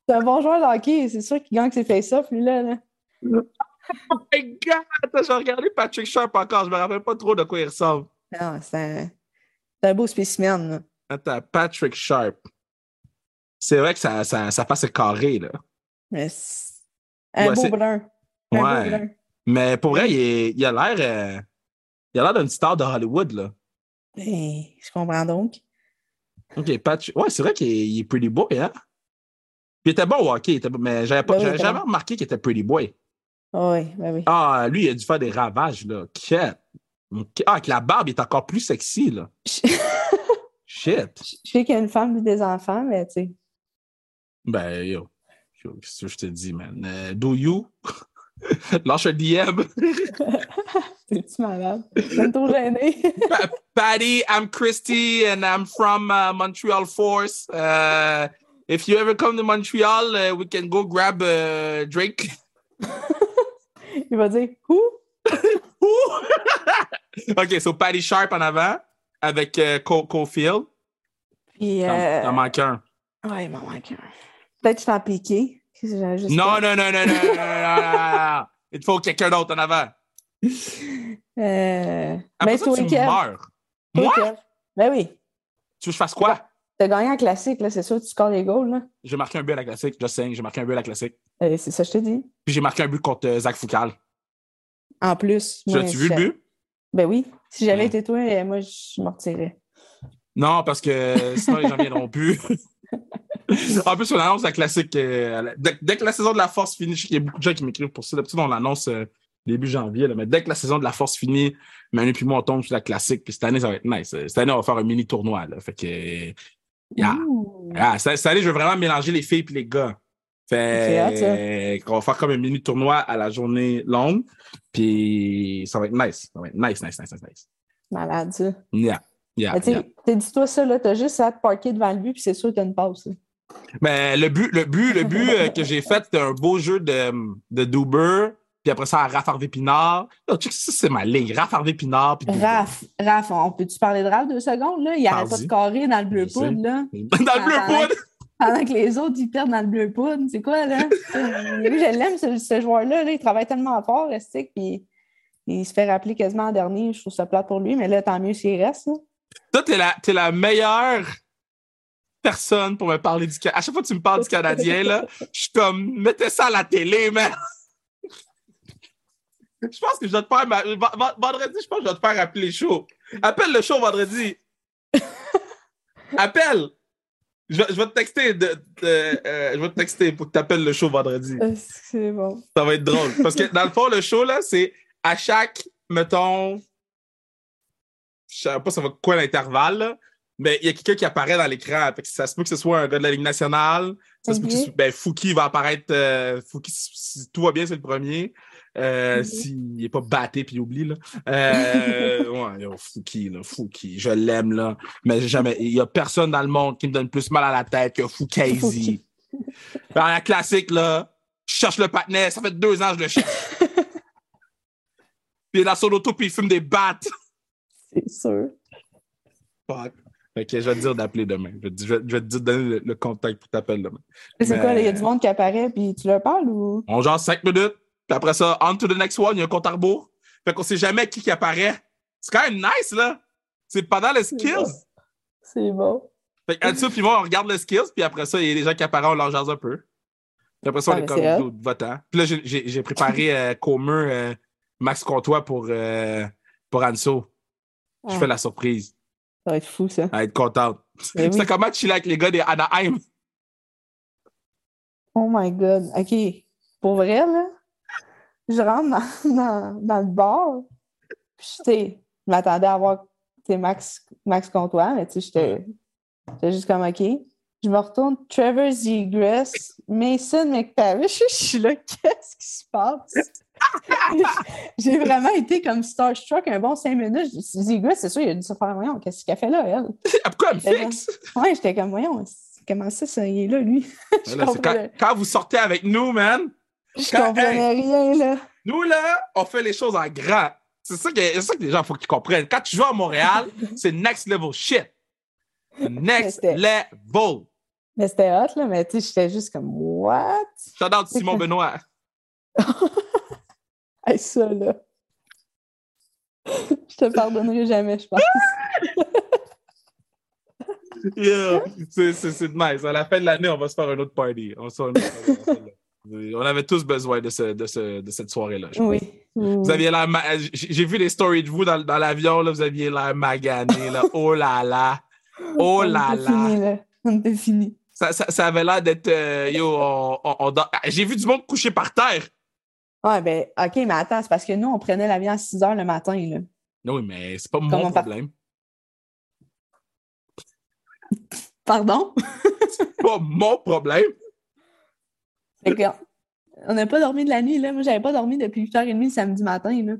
C'est un bon joueur de hockey. C'est sûr qu'il gagne ses face-off, lui, là. Oh my god! J'ai regardé Patrick Sharp encore. Je me rappelle pas trop de quoi il ressemble. Non, c'est un, c'est un beau spécimen. là. Attends, Patrick Sharp. C'est vrai que ça, ça, ça passe carré, là. Mais c'est un Ouais, beau brun. Un Ouais. beau brun. Mais pour vrai, il, est- il a l'air. euh, il a l'air d'une star de Hollywood, là. Ben, je comprends donc. Ok, Patrick. Ouais, c'est vrai qu'il est, pretty boy, hein? Puis il était bon au hockey, était mais j'avais pas- Ben oui, jamais remarqué qu'il était pretty boy. Ah oui, ben oui. Ah, lui, il a dû faire des ravages, là. Ah, avec la barbe, il est encore plus sexy, là. <laughs> Shit. Je sais qu'il y a une femme et des enfants, mais tu sais. Ben, yo. Yo, Qu'est-ce que je te dis, man? Euh, do you? <laughs> Lâche un DM. C'est-tu <laughs> malade? Je suis trop gênée. Pa- Patty, I'm Christy, and I'm from uh, Montreal Force. Uh, if you ever come to Montreal, uh, we can go grab a drink. Il va dire Who? Ouh! OK, so Patty Sharp en avant avec euh, Cofield. Puis. Euh... Un. Ouais, il m'en manque un. Peut-être que je t'en piqué. Non, non, non, non, non, non, non, non, Il faut quelqu'un d'autre en avant. Euh... Après ben, ça, tu meurs. Moi? Ben oui. Tu veux que je fasse quoi? T'as gagné en classique, là, c'est sûr, tu scores les goals, là. J'ai marqué un but à la classique, je sais, j'ai marqué un but à la classique. C'est ça, je te dis. Puis j'ai marqué un but contre Zach Foucal. En plus. As-tu vu le but? Ben oui. Si j'avais Ouais. été toi, euh, moi, je me retirais. Non, parce que sinon les gens viendront <laughs> plus. en plus, on annonce la classique. euh, dès, dès que la saison de la force finit, je sais qu'il y a beaucoup de gens qui m'écrivent pour ça. D'habitude, on l'annonce euh, début janvier. là, mais dès que la saison de la force finit, Manu puis moi, on tombe sur la classique. Puis cette année, ça va être nice. Cette année, on va faire un mini tournoi. Là, fait que. yeah. Ah, cette année, je veux vraiment mélanger les filles et les gars. Fait euh, qu'on va faire comme un mini tournoi à la journée longue. Puis ça va être nice. Ça va être nice, nice, nice, nice, nice. Malade, ça. Yeah. Yeah, Mais tu yeah. sais, t'as dit toi ça, là, t'as juste à te parquer devant le but, puis c'est sûr que t'as une passe. Mais le but, le but, le but euh, que j'ai fait, c'était un beau jeu de, de Duber puis après ça, à Raph Harvey Pinard. Check, ça, c'est ma ligne. Raph Harvey Pinard. Puis Raph, Raph, on peut-tu parler de Raph deux secondes, là? Il arrête pas de carrer dans le bleu sais. poudre, là. Dans le bleu poudre! Pendant que les autres, ils perdent dans le bleu poudre. C'est quoi, là? <laughs> Lui, je l'aime, ce, ce joueur-là. là. Il travaille tellement fort, Restic, puis il se fait rappeler quasiment en dernier. Je trouve ça plate pour lui, mais là, tant mieux s'il reste. là. Toi, t'es la, t'es la meilleure personne pour me parler du Canadien. À chaque fois que tu me parles du Canadien, là, je suis comme, mettez ça à la télé, man! <laughs> Je pense que je dois te faire. ma- Vendredi, je pense que je dois te faire appeler le show. Appelle le show vendredi. <laughs> Appelle! Je, vais- je vais te texter. De, de- euh, je vais te texter pour que tu appelles le show vendredi. Euh, C'est bon. Ça va être drôle. Parce que dans le fond, le show, là, c'est à chaque, mettons, je sais pas ça va quoi l'intervalle, mais il y a quelqu'un qui apparaît dans l'écran. Ça se peut que ce soit un gars de la Ligue nationale. Ça se peut que ce ben, Fouki va apparaître. euh, Fouki, si, tout va bien, c'est le premier. Euh, Ok. S'il n'est pas batté puis il oublie. Là. Euh, <laughs> ouais, yo, Fouki, là, Fouki. Je l'aime, là. Mais jamais. Il n'y a personne dans le monde qui me donne plus mal à la tête que Foukazi. Fouki. <laughs> Dans la classique, là, je cherche le patinet. Ça fait deux ans que je le cherche. <laughs> puis il est dans son auto, puis il fume des battes. C'est sûr. Fuck. Ok, je vais te dire d'appeler demain. Je vais, te- je vais- je vais te dire de donner le, le contact pour t'appeler demain. C'est Mais- quoi? Il y a du monde qui apparaît, puis tu leur parles ou? On genre cinq minutes, puis après ça, on to the next one, il y a un compte à rebours. Fait qu'on sait jamais qui qui apparaît. C'est quand même nice, là. C'est pendant les skills. C'est bon. Fait puis moi, on regarde les skills, puis après ça, il y a des gens qui apparaissent, on leur jase un peu. Puis après ça, on Ah, est comme votants. Puis là, j'ai- préparé euh, euh, Max Comtois pour, euh, pour Anso. Je fais la surprise. Ça va être fou, ça. Elle va être contente. <laughs> Oui. C'était comment chiller avec les gars des Anaheim? Oh my God. OK. Pour vrai, là, je rentre dans, <laughs> dans, dans le bar. Puis, tu sais, je m'attendais à voir tu sais, Max, Max Comtois, mais tu sais, j'étais j'étais juste comme OK. Je me retourne, Trevor Zegras, Mason McTavish. <laughs> Je suis là, qu'est-ce qui se passe? <laughs> J'ai vraiment été comme starstruck un bon cinq minutes. Zegras, c'est sûr, il a dû se faire, voyons, qu'est-ce qu'elle fait là, elle? Pourquoi elle me fixe? Ouais, j'étais comme, voyons, comment ça, ça, il est là, lui? <laughs> Je Là, quand, quand vous sortez avec nous, man, Je Quand- comprenais rien, là. nous, là, on fait les choses en grand. C'est ça ça que les gens, faut qu'ils comprennent. Quand tu joues à Montréal, <laughs> c'est next level shit. Next level. Mais c'était hot, là, mais tu sais, j'étais juste comme, what? Shout out Simon Benoît. Hey, ça, là. Je te pardonnerai jamais, je pense. <laughs> Yeah. C'est, nice. À la fin de l'année, on va se faire un autre party. On, se. On avait tous besoin de, ce, de, ce, de cette soirée-là. Oui. Vous aviez ma- J'ai vu les stories de vous dans, dans l'avion, là, vous aviez l'air magané. Là. Oh là là. Oh On là était là. fini, là. On était fini. Ça, ça, ça avait l'air d'être. euh, yo, on, on- on J'ai vu du monde couché par terre. Ouais, ben, OK, mais attends, c'est parce que nous, on prenait l'avion à 6 heures le matin, là. Oui, mais c'est pas mon par- problème. Pardon? C'est pas mon problème. On n'a pas dormi de la nuit, là. Moi, j'avais pas dormi depuis 8h30 le samedi matin, là.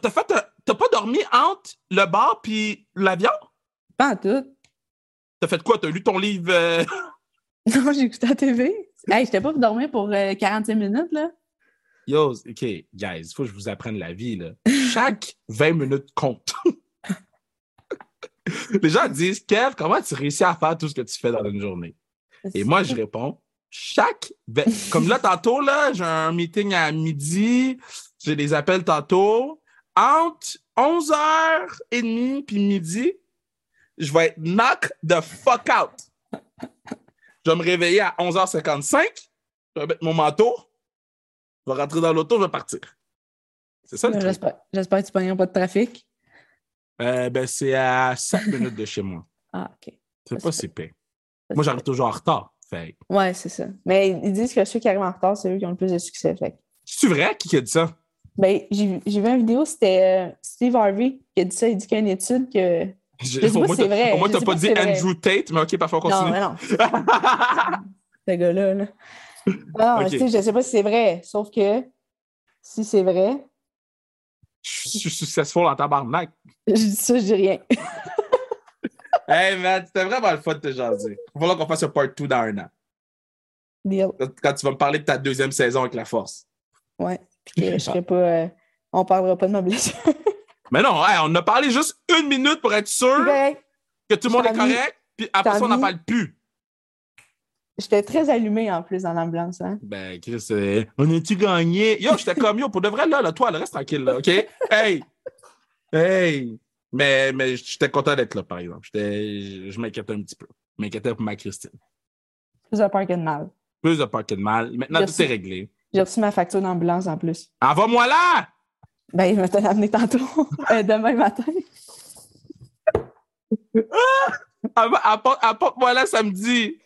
T'as fait. un- T'as pas dormi entre le bar puis l'avion? Pas en tout. T'as fait quoi? T'as lu ton livre? euh, <laughs> Non, j'ai écouté la TV. Hey, j'étais pas pour dormir pour euh, 45 minutes, là. Yo, OK, guys, il faut que je vous apprenne la vie, là. Chaque <laughs> 20 minutes compte. <laughs> Les gens disent, Kev, comment tu réussis à faire tout ce que tu fais dans une journée? Et moi, je réponds, chaque... <laughs> Comme là, tantôt, là, j'ai un meeting à midi, j'ai des appels tantôt. Entre 11h30 puis midi, je vais être knock the fuck out. Je vais me réveiller à 11h55, je vais mettre mon manteau, je vais rentrer dans l'auto, je vais partir. C'est ça le truc. J'espère que tu pognes pas de trafic. Euh, ben, c'est à 5 <laughs> minutes de chez moi. Ah, OK. C'est pas si pire. Moi, j'arrive toujours en retard. Fait. Ouais, c'est ça. Mais ils disent que ceux qui arrivent en retard, c'est eux qui ont le plus de succès. Fait. C'est vrai? Qui a dit ça? Ben, j'ai vu une vidéo, c'était euh, Steve Harvey qui a dit ça. Il dit qu'il y a une étude que. <laughs> Je- sais pas si c'est vrai. Au moins, t'as pas pas dit vrai. Andrew Tate, mais OK, parfois, on Non, continue. mais non, <laughs> ce gars-là. Là. Non, tu sais, je sais pas si c'est vrai. Sauf que si c'est vrai, Je suis successful en tabarnak. je dis ça, je dis rien. <laughs> Hey, man, c'était vraiment le fun de te jaser. Il va falloir qu'on fasse un part 2 dans un an. Deal. Quand- tu vas me parler de ta deuxième saison avec la force. Ouais. Puis que je serais pas. euh, on parlera pas de ma blessure. <laughs> Mais non, hey, on a parlé juste une minute pour être sûr Ben, que tout le monde est correct, puis après ça, on n'en parle plus. J'étais très allumée en plus dans l'ambulance. Hein? Ben, Chris, euh, on a-tu gagné? Yo, j'étais comme yo, pour de vrai, là, là, toi, là, reste tranquille, là, OK? Hey! Hey! Mais, mais j'étais content d'être là, par exemple. J'étais, je m'inquiétais un petit peu. Je m'inquiétais pour ma Christine. Plus de peur que de mal. Plus de peur que de mal. Maintenant, tout est réglé. J'ai reçu ma facture d'ambulance en plus. Envoie-moi là! Ben, il m'a te l'amener tantôt, <laughs> euh, demain matin. Apporte- Apporte-moi là samedi.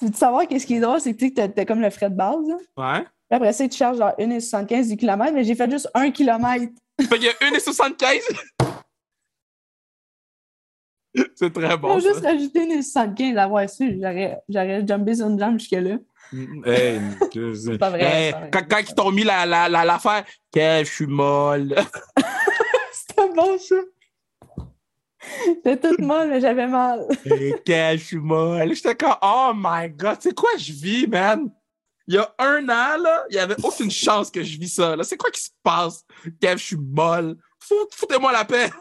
Tu veux savoir qu'est-ce qui est drôle? C'est que tu t'as comme le frais de base. Là? Puis Ouais. après ça, tu charges genre 1,75 du kilomètre, mais j'ai fait juste un kilomètre. Fait qu'il y a 1,75. <laughs> C'est très bon. ça. juste rajouté 1,75 à avoir su. J'aurais jumpé sur une jambe jusque-là. Hey, c'est pas vrai, vrai. Quand, quand ils t'ont mis la, la, la, l'affaire, Kev, je suis molle. <laughs> C'était bon, ça. <laughs> J'étais toute molle, mais j'avais mal. Kev, je suis molle. J'étais comme, oh my god, c'est quoi je vis, man? Il y a un an, là, il n'y avait aucune <laughs> chance que je vis ça. Là. C'est quoi qui se passe? Kev, je suis molle. Fout- Foutez-moi la paix. <laughs>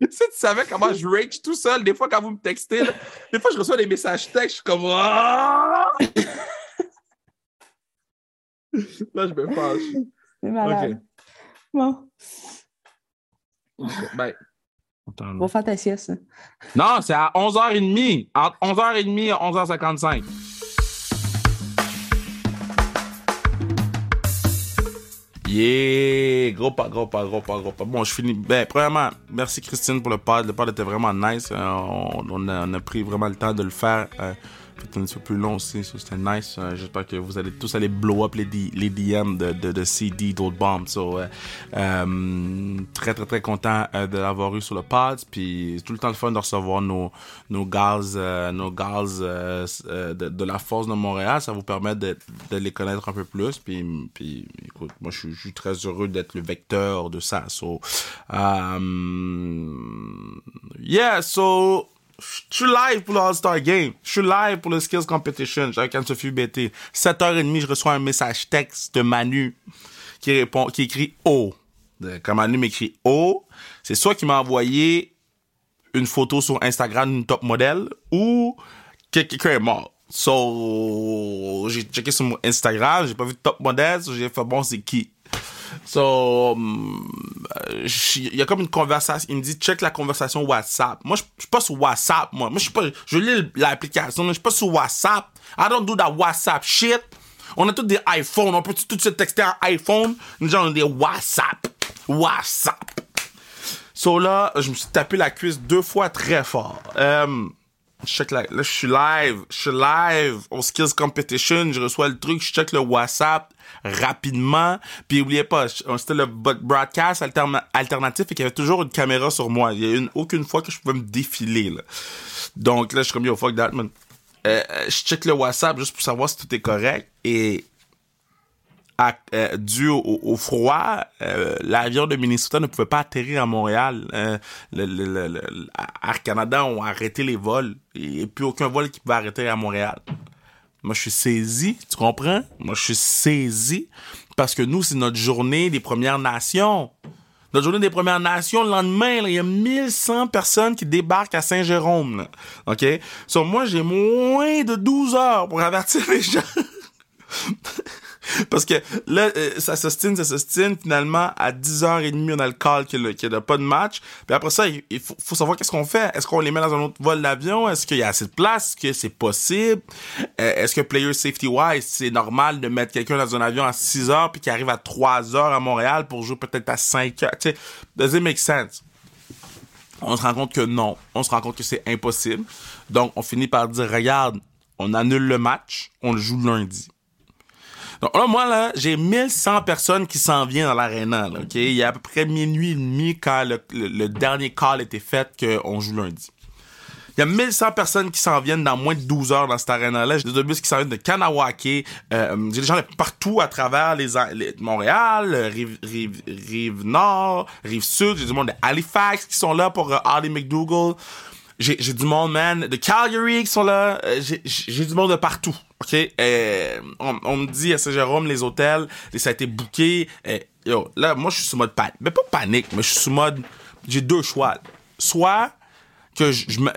Tu sais, tu savais comment je rage tout seul. Des fois, quand vous me textez, là, des fois, je reçois des messages textes, je suis comme, Ah! Là, je me fâche. C'est malade. Bon, Ben. Attends, va faire ta sieste. Non, c'est à 11h30. Entre 11h30 et 11h55. Yeah! Gros pas, gros pas, gros pas, gros pas. Bon, je finis. Ben, premièrement, merci Christine pour le pod. Le pod était vraiment nice. Euh, on, on a, on a pris vraiment le temps de le faire. Euh, un petit peu plus long aussi, ça c'était nice. Euh, J'espère que vous allez tous aller blow up les, D- les DM de, de, CD, d'autres bombes. So, euh, euh, très, très, très content de l'avoir eu sur le pod. Puis c'est tout le temps le fun de recevoir nos, nos nos de, la force de Montréal. Ça vous permet de, les connaître un peu plus. Puis, puis écoute, moi, je suis- très heureux d'être le vecteur de ça. So, yeah, so, je suis live pour le All-Star Game. Je suis live pour le Skills Competition. J'ai avec Anne-Sophie BT. 7h30, je reçois un message texte de Manu qui répond, qui écrit O. De- Quand Manu m'écrit O, c'est soit qu'il m'a envoyé une photo sur Instagram d'une top modèle ou que quelqu'un est mort. So, j'ai checké sur mon Instagram, j'ai pas vu de top modèle, so j'ai fait bon, c'est qui? So, je- il y a comme une conversation. Il me dit, check la conversation WhatsApp. Moi, je suis pas sur WhatsApp, moi. Moi, je suis pas, je lis l'application, mais je suis pas sur WhatsApp. I don't do that WhatsApp shit. On a tous des iPhones. On peut tout de suite texter un iPhone? Nous, on a des WhatsApp. WhatsApp. So là, je me suis tapé la cuisse deux fois très fort. Je check la- là, je suis live. Je suis live au Skills Competition. Je reçois le truc. Je check le WhatsApp rapidement. Puis oubliez pas, je- c'était le broadcast alterna- alternatif et qu'il y avait toujours une caméra sur moi. Il y a une, aucune fois que je pouvais me défiler. Là. Donc là, je suis comme yo, fuck that, man. Euh, euh, je check le WhatsApp juste pour savoir si tout est correct. Et à- euh, dû au, froid, euh, l'avion de Minnesota ne pouvait pas atterrir à Montréal. Euh, Air Canada ont arrêté les vols. N'y a plus aucun vol qui pouvait arrêter à Montréal. Moi, je suis saisi, tu comprends? Moi, je suis saisi parce que nous, c'est notre journée des Premières Nations. Notre journée des Premières Nations, le lendemain, il y a 1100 personnes qui débarquent à Saint-Jérôme. OK? Sur moi, j'ai moins de 12 heures pour avertir <laughs> les gens. <laughs> Parce que là, euh, ça s'ostine, ça s'ostine. Finalement, à 10h30, on a le call qu'il n'y a, pas de match. Puis après ça, il, faut, savoir qu'est-ce qu'on fait. Est-ce qu'on les met dans un autre vol d'avion? Est-ce qu'il y a assez de place? Est-ce que c'est possible? Euh, Est-ce que player safety wise, c'est normal de mettre quelqu'un dans un avion à 6 heures puis qui arrive à 3 heures à Montréal pour jouer peut-être à 5 heures? Tu sais, does it make sense? On se rend compte que non. On se rend compte que c'est impossible. Donc, on finit par dire, regarde, on annule le match, on le joue lundi. Donc là, moi, là, j'ai 1100 personnes qui s'en viennent dans l'aréna, OK? Il y a à peu près minuit et demi quand le, dernier call était fait qu'on joue lundi. Il y a 1100 personnes qui s'en viennent dans moins de 12 heures dans cette aréna-là. J'ai des autobus qui s'en viennent de Kanawake. Euh, j'ai des gens de partout à travers les, Montréal, euh, rive, nord, rive sud. J'ai du monde de Halifax qui sont là pour euh, Harley McDougall. J'ai, du monde, man, de Calgary qui sont là. J'ai du monde de partout. OK? Euh, on, me dit à Saint-Jérôme, les hôtels, ça a été booké. Euh, yo, là, moi, je suis sous mode panique. Mais pas panique, mais je suis sous mode... J'ai deux choix. Soit que je, me,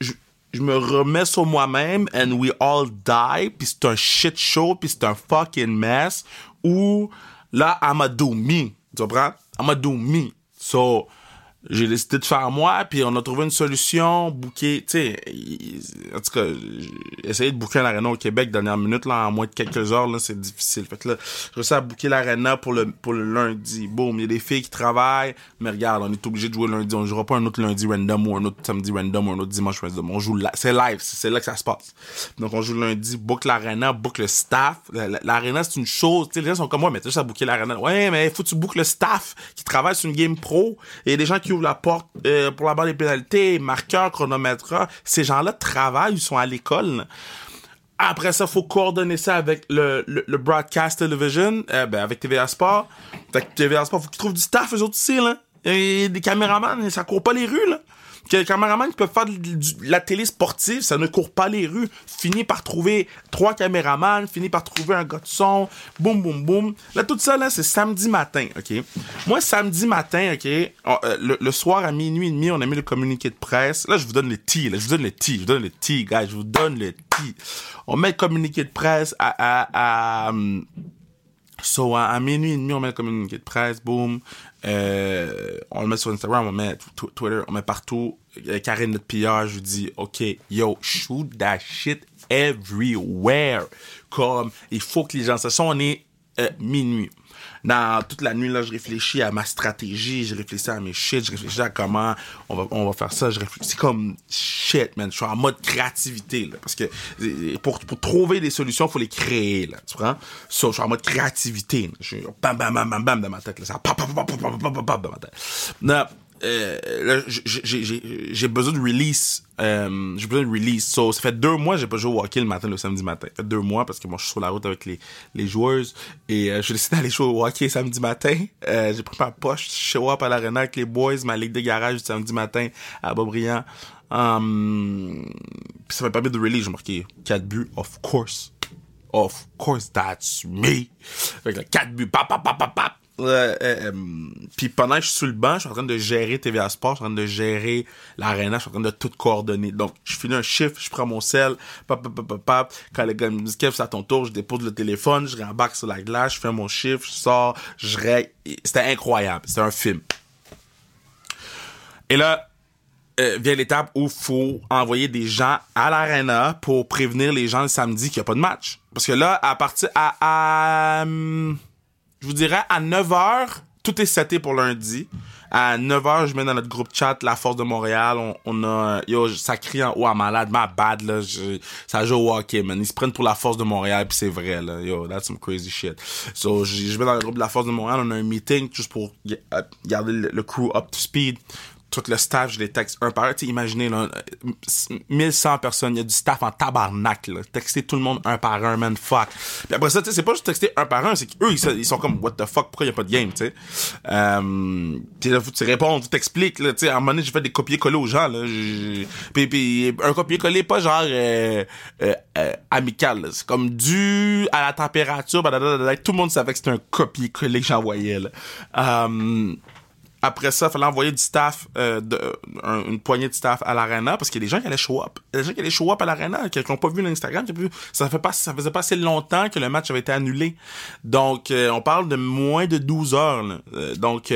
je, me remets sur moi-même and we all die, puis c'est un shit show, puis c'est un fucking mess, ou là, I'ma do me. Tu comprends? I'ma do me. So, j'ai décidé de faire moi, puis on a trouvé une solution, booker, tu sais, en tout cas, essayer de booker l'arena au Québec dernière minute, là, en moins de quelques heures, là, c'est difficile. Fait que là, je réussis à booker l'arena pour le, pour le lundi. Boum, il y a des filles qui travaillent, mais regarde, on est obligé de jouer lundi, on jouera pas un autre lundi random ou un autre samedi random ou un autre dimanche random. On joue c'est live, c'est là que ça se passe. Donc, on joue lundi, book l'arena, book le staff. L'arena, c'est une chose, tu sais, les gens sont comme moi, mais tu juste à booker l'arena. Ouais, mais faut que tu bookes le staff qui travaille sur une game pro. Et des gens la porte euh, pour la barre des pénalités, marqueur, chronomètre. Ces gens-là travaillent, ils sont à l'école. Après ça, faut coordonner ça avec le, le, broadcast television, euh, ben, avec TVA Sport. Fait TVA Sport, faut qu'ils trouvent du staff, eux autres aussi, là. Des caméramans, ça court pas les rues, là que les caméramans qui peuvent faire de, la télé sportive, ça ne court pas les rues. Finit par trouver trois caméramans, finit par trouver un gars de son, boum, boum, boum. Là, tout ça, là, c'est samedi matin, OK? Moi, samedi matin, OK, euh, le, soir à minuit et demi, on a mis le communiqué de presse. Là, je vous donne le T, là, je vous donne le T, je vous donne le T, guys, je vous donne le T. On met le communiqué de presse à, à, à So, à, minuit et demi, on met le communiqué de presse, boum. Euh, on le met sur Instagram, on met Twitter, on met partout. Karine, notre PR, je dis, OK, yo, shoot that shit everywhere. Comme, il faut que les gens sont, on est euh, minuit dans toute la nuit, là, je réfléchis à ma stratégie, je réfléchis à mes shit, je réfléchis à comment on va, on va faire ça, je réfléchis comme shit, man. Je suis en mode créativité, là, parce que pour, pour trouver des solutions, faut les créer, là, tu comprends? So, je suis en mode créativité, Je suis bam, bam, bam, bam, bam dans ma tête, là, ça pam, pam, pam, pam, pam, pam, pam, dans ma tête. Non, euh, j'ai besoin de release. Euh, j'ai besoin de release. So, ça fait deux mois j'ai pas joué au hockey le matin, le samedi matin. Fait deux mois parce que moi, je suis sur la route avec les, les joueuses. Et euh, j'ai décidé d'aller jouer au hockey samedi matin. Euh, j'ai pris ma poche, show up à l'arena avec les boys, ma ligue de garage du samedi matin à Bobriand. Um, ça m'a permis de release. J'ai marqué 4 buts, of course. Of course, that's me. Avec 4 buts, pap, pap, pap, pap, pap. Euh, euh, puis pendant que je suis sur le banc, je suis en train de gérer TVA Sport, je suis en train de gérer l'arena, je suis en train de tout coordonner. Donc, je finis un chiffre, je prends mon sel, pap, pap, pap, pap, quand les gars me disent, c'est à ton tour, je dépose le téléphone, je rembarque sur la glace, je fais mon chiffre, je sors, je règle. C'était incroyable. C'était un film. Et là, euh, vient l'étape où faut envoyer des gens à l'arena pour prévenir les gens le samedi qu'il n'y a pas de match. Parce que là, à partir à hum, je vous dirais, à 9h, tout est seté pour lundi. À 9h, je mets dans notre groupe chat La Force de Montréal. On, a... Yo, ça crie en haut à malade. Ma bad, là. ça joue au hockey, man. Ils se prennent pour La Force de Montréal, puis c'est vrai, là. Yo, that's some crazy shit. So, je mets dans le groupe de La Force de Montréal. On a un meeting juste pour euh, garder le crew up to speed tout le staff, je les texte un par un. Imaginez, là, 1100 personnes, il y a du staff en tabarnak, là. Texter tout le monde un par un, man, fuck. Puis après ça, tu c'est pas juste texter un par un, c'est qu'eux, ils, sont comme, what the fuck, pourquoi il y a pas de game, tu sais? Euh, puis là, faut tu réponds, tu t'expliques, là, tu. À un moment donné, j'ai fait des copier-coller aux gens, là. Puis, puis un copier-coller pas genre, euh, euh, euh amical, C'est comme dû à la température, tout le monde savait que c'était un copier-coller que j'envoyais, là. Euh, après ça, il fallait envoyer du staff, euh, une poignée de staff à l'arena parce qu'il y a des gens qui allaient show up. Il y a des gens qui allaient show up à l'arena, qui n'ont pas vu l'Instagram. Ça fait pas, ça faisait pas assez longtemps que le match avait été annulé. Donc, euh, on parle de moins de 12 heures. Euh, donc,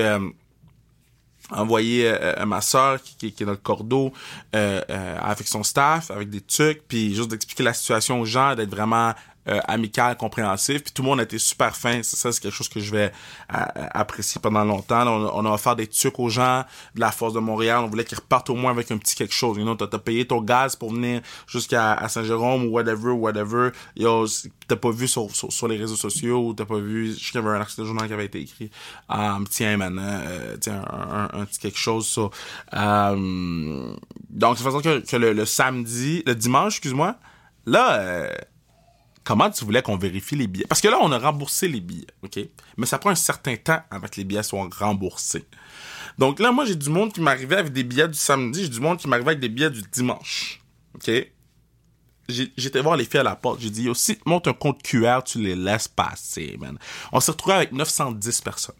envoyer ma soeur qui, est dans le cordeau avec son staff, avec des trucs, puis juste d'expliquer la situation aux gens, d'être vraiment euh, amical, compréhensif. Puis tout le monde a été super fin. Ça, c'est quelque chose que je vais euh, apprécier pendant longtemps. on, a offert des trucs aux gens de la Force de Montréal. On voulait qu'ils repartent au moins avec un petit quelque chose. You know, t'as, payé ton gaz pour venir jusqu'à Saint-Jérôme ou whatever, whatever. Yo, t'as pas vu sur, sur, les réseaux sociaux ou t'as pas vu, je sais qu'il y avait un article de journal qui avait été écrit. Um, tiens, maintenant, euh, tiens, un, un, petit quelque chose, ça. Um, donc, c'est façon que, que le, le, samedi, le dimanche, excuse-moi, là, euh, comment tu voulais qu'on vérifie les billets? Parce que là, on a remboursé les billets, OK? Mais ça prend un certain temps avant que les billets soient remboursés. Donc là, moi, j'ai du monde qui m'arrivait avec des billets du samedi, j'ai du monde qui m'arrivait avec des billets du dimanche, OK? j'étais voir les filles à la porte. J'ai dit, yo, si tu montes un compte QR, tu les laisses passer, man. On s'est retrouvé avec 910 personnes.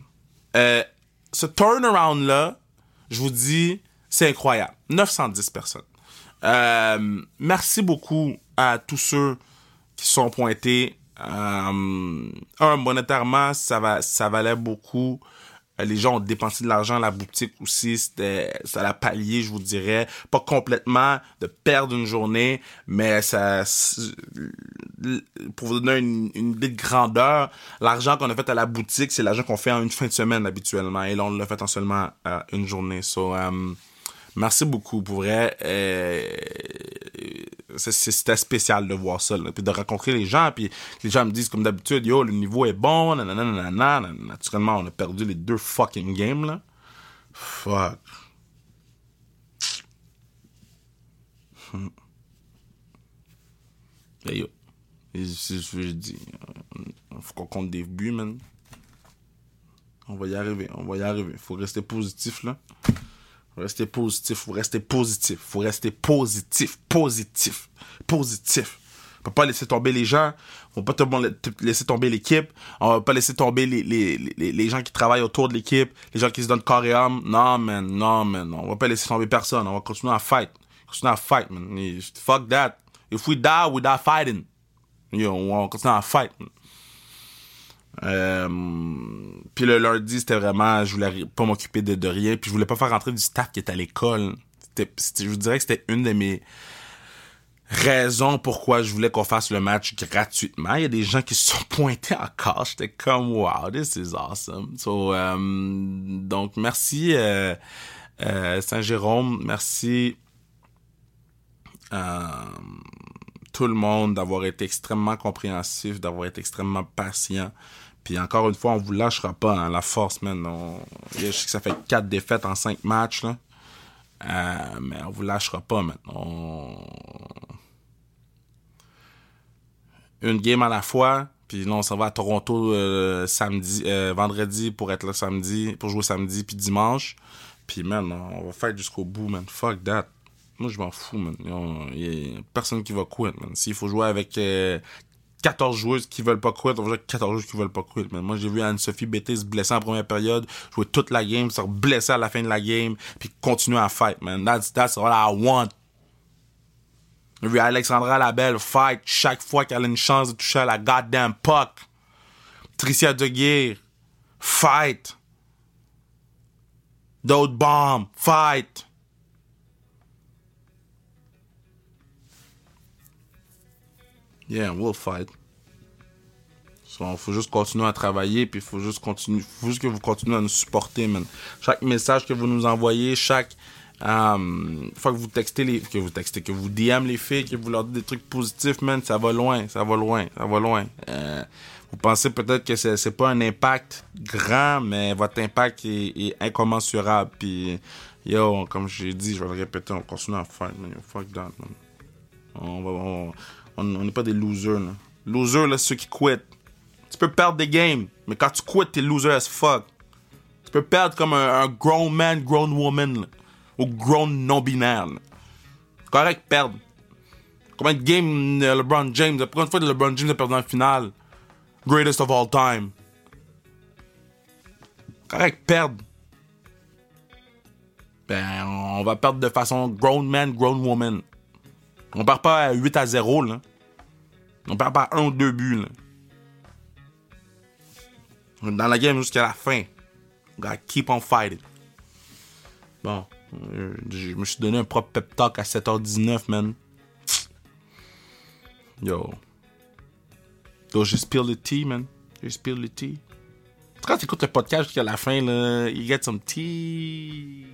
Euh, ce turnaround-là, je vous dis, c'est incroyable. 910 personnes. Euh, merci beaucoup à tous ceux qui sont pointés. Euh, un, monétairement, ça, va, ça valait beaucoup. Euh, les gens ont dépensé de l'argent à la boutique aussi. C'était, ça l'a pallié, je vous dirais. Pas complètement de perdre une journée, mais ça, pour vous donner une, idée de grandeur, l'argent qu'on a fait à la boutique, c'est l'argent qu'on fait en une fin de semaine habituellement. Et là, on l'a fait en seulement euh, une journée. So, um, merci beaucoup pour vrai. Euh, c'était spécial de voir ça, puis de rencontrer les gens, puis les gens me disent comme d'habitude, yo, le niveau est bon, naturellement, on a perdu les deux fucking games. Fuck. Hmm. Hey, yo. C'est ce que je dis. Faut qu'on compte des buts, man. On va y arriver, on va y arriver. Faut rester positif, là. Faut rester positif, faut rester positif, faut rester positif, positif, positif. On peut pas laisser tomber les gens, on va pas laisser tomber l'équipe, on va pas laisser tomber les, les, les, les, gens qui travaillent autour de l'équipe, les gens qui se donnent corps et âme. Non, man, non, man, on va pas laisser tomber personne, on va continuer à fight. Continuer à fight, man. Fuck that. If we die, we die fighting. Yo, on continue à fight. Euh, puis le lundi, c'était vraiment, je voulais pas m'occuper de, de, rien, puis je voulais pas faire rentrer du staff qui est à l'école. Je vous dirais que c'était une de mes raisons pourquoi je voulais qu'on fasse le match gratuitement. Il y a des gens qui se sont pointés encore. J'étais comme, wow, this is awesome. So, euh, donc, merci euh, Saint-Jérôme, merci tout le monde d'avoir été extrêmement compréhensif, d'avoir été extrêmement patient. Encore une fois, on vous lâchera pas, hein, la force, man. Je sais que ça fait quatre défaites en cinq matchs. Euh, mais on vous lâchera pas, man. Une game à la fois, puis là, on s'en va à Toronto euh, samedi, euh, vendredi pour être là samedi, pour jouer samedi, puis dimanche. Puis, man, on va faire jusqu'au bout, man. Fuck that. Moi, je m'en fous, man. Il a personne qui va quit, man. S'il faut jouer avec 14 joueuses qui veulent pas quit, on va jouer 14 joueuses qui veulent pas quit. Mais moi, j'ai vu Anne-Sophie Bété se blesser en première période, jouer toute la game, se blesser à la fin de la game, puis continuer à fight, man. That's, that's all I want. J'ai vu Alexandra Labelle fight chaque fois qu'elle a une chance de toucher à la goddamn puck. Tricia Deguire, fight. D'autres bombes, fight. Yeah, we'll fight. Il faut juste continuer à travailler, puis il faut juste continuer, faut que vous continuez à nous supporter, man. Chaque message que vous nous envoyez, chaque euh, fois que vous textez les, que vous textez, que vous DM les filles, que vous leur dites des trucs positifs, man, ça va loin, ça va loin, ça va loin. Euh, vous pensez peut-être que c'est, c'est pas un impact grand, mais votre impact est, incommensurable. Puis, yo, comme j'ai dit, je vais le répéter, on continue à faire, man. fuck that, man. On va, on n'est pas des losers. Là. Loser, là, c'est ceux qui quittent. Tu peux perdre des games, mais quand tu quittes, t'es loser as fuck. Tu peux perdre comme un, grown man, grown woman, ou grown non-binaire. Correct, perdre. Combien de games LeBron James, la première fois LeBron James a perdu en finale? Greatest of all time. Correct, perdre. Ben, on va perdre de façon grown man, grown woman. On part pas à 8 à 0, là. On part pas à 1 ou 2 buts, là. Dans la game jusqu'à la fin. On gotta keep on fighting. Bon. Euh, je me suis donné un propre pep talk à 7h19, man. Yo. Yo, j'ai spill the tea, man. J'ai spill the tea. Quand tu écoutes le podcast jusqu'à la fin, là, you get some tea.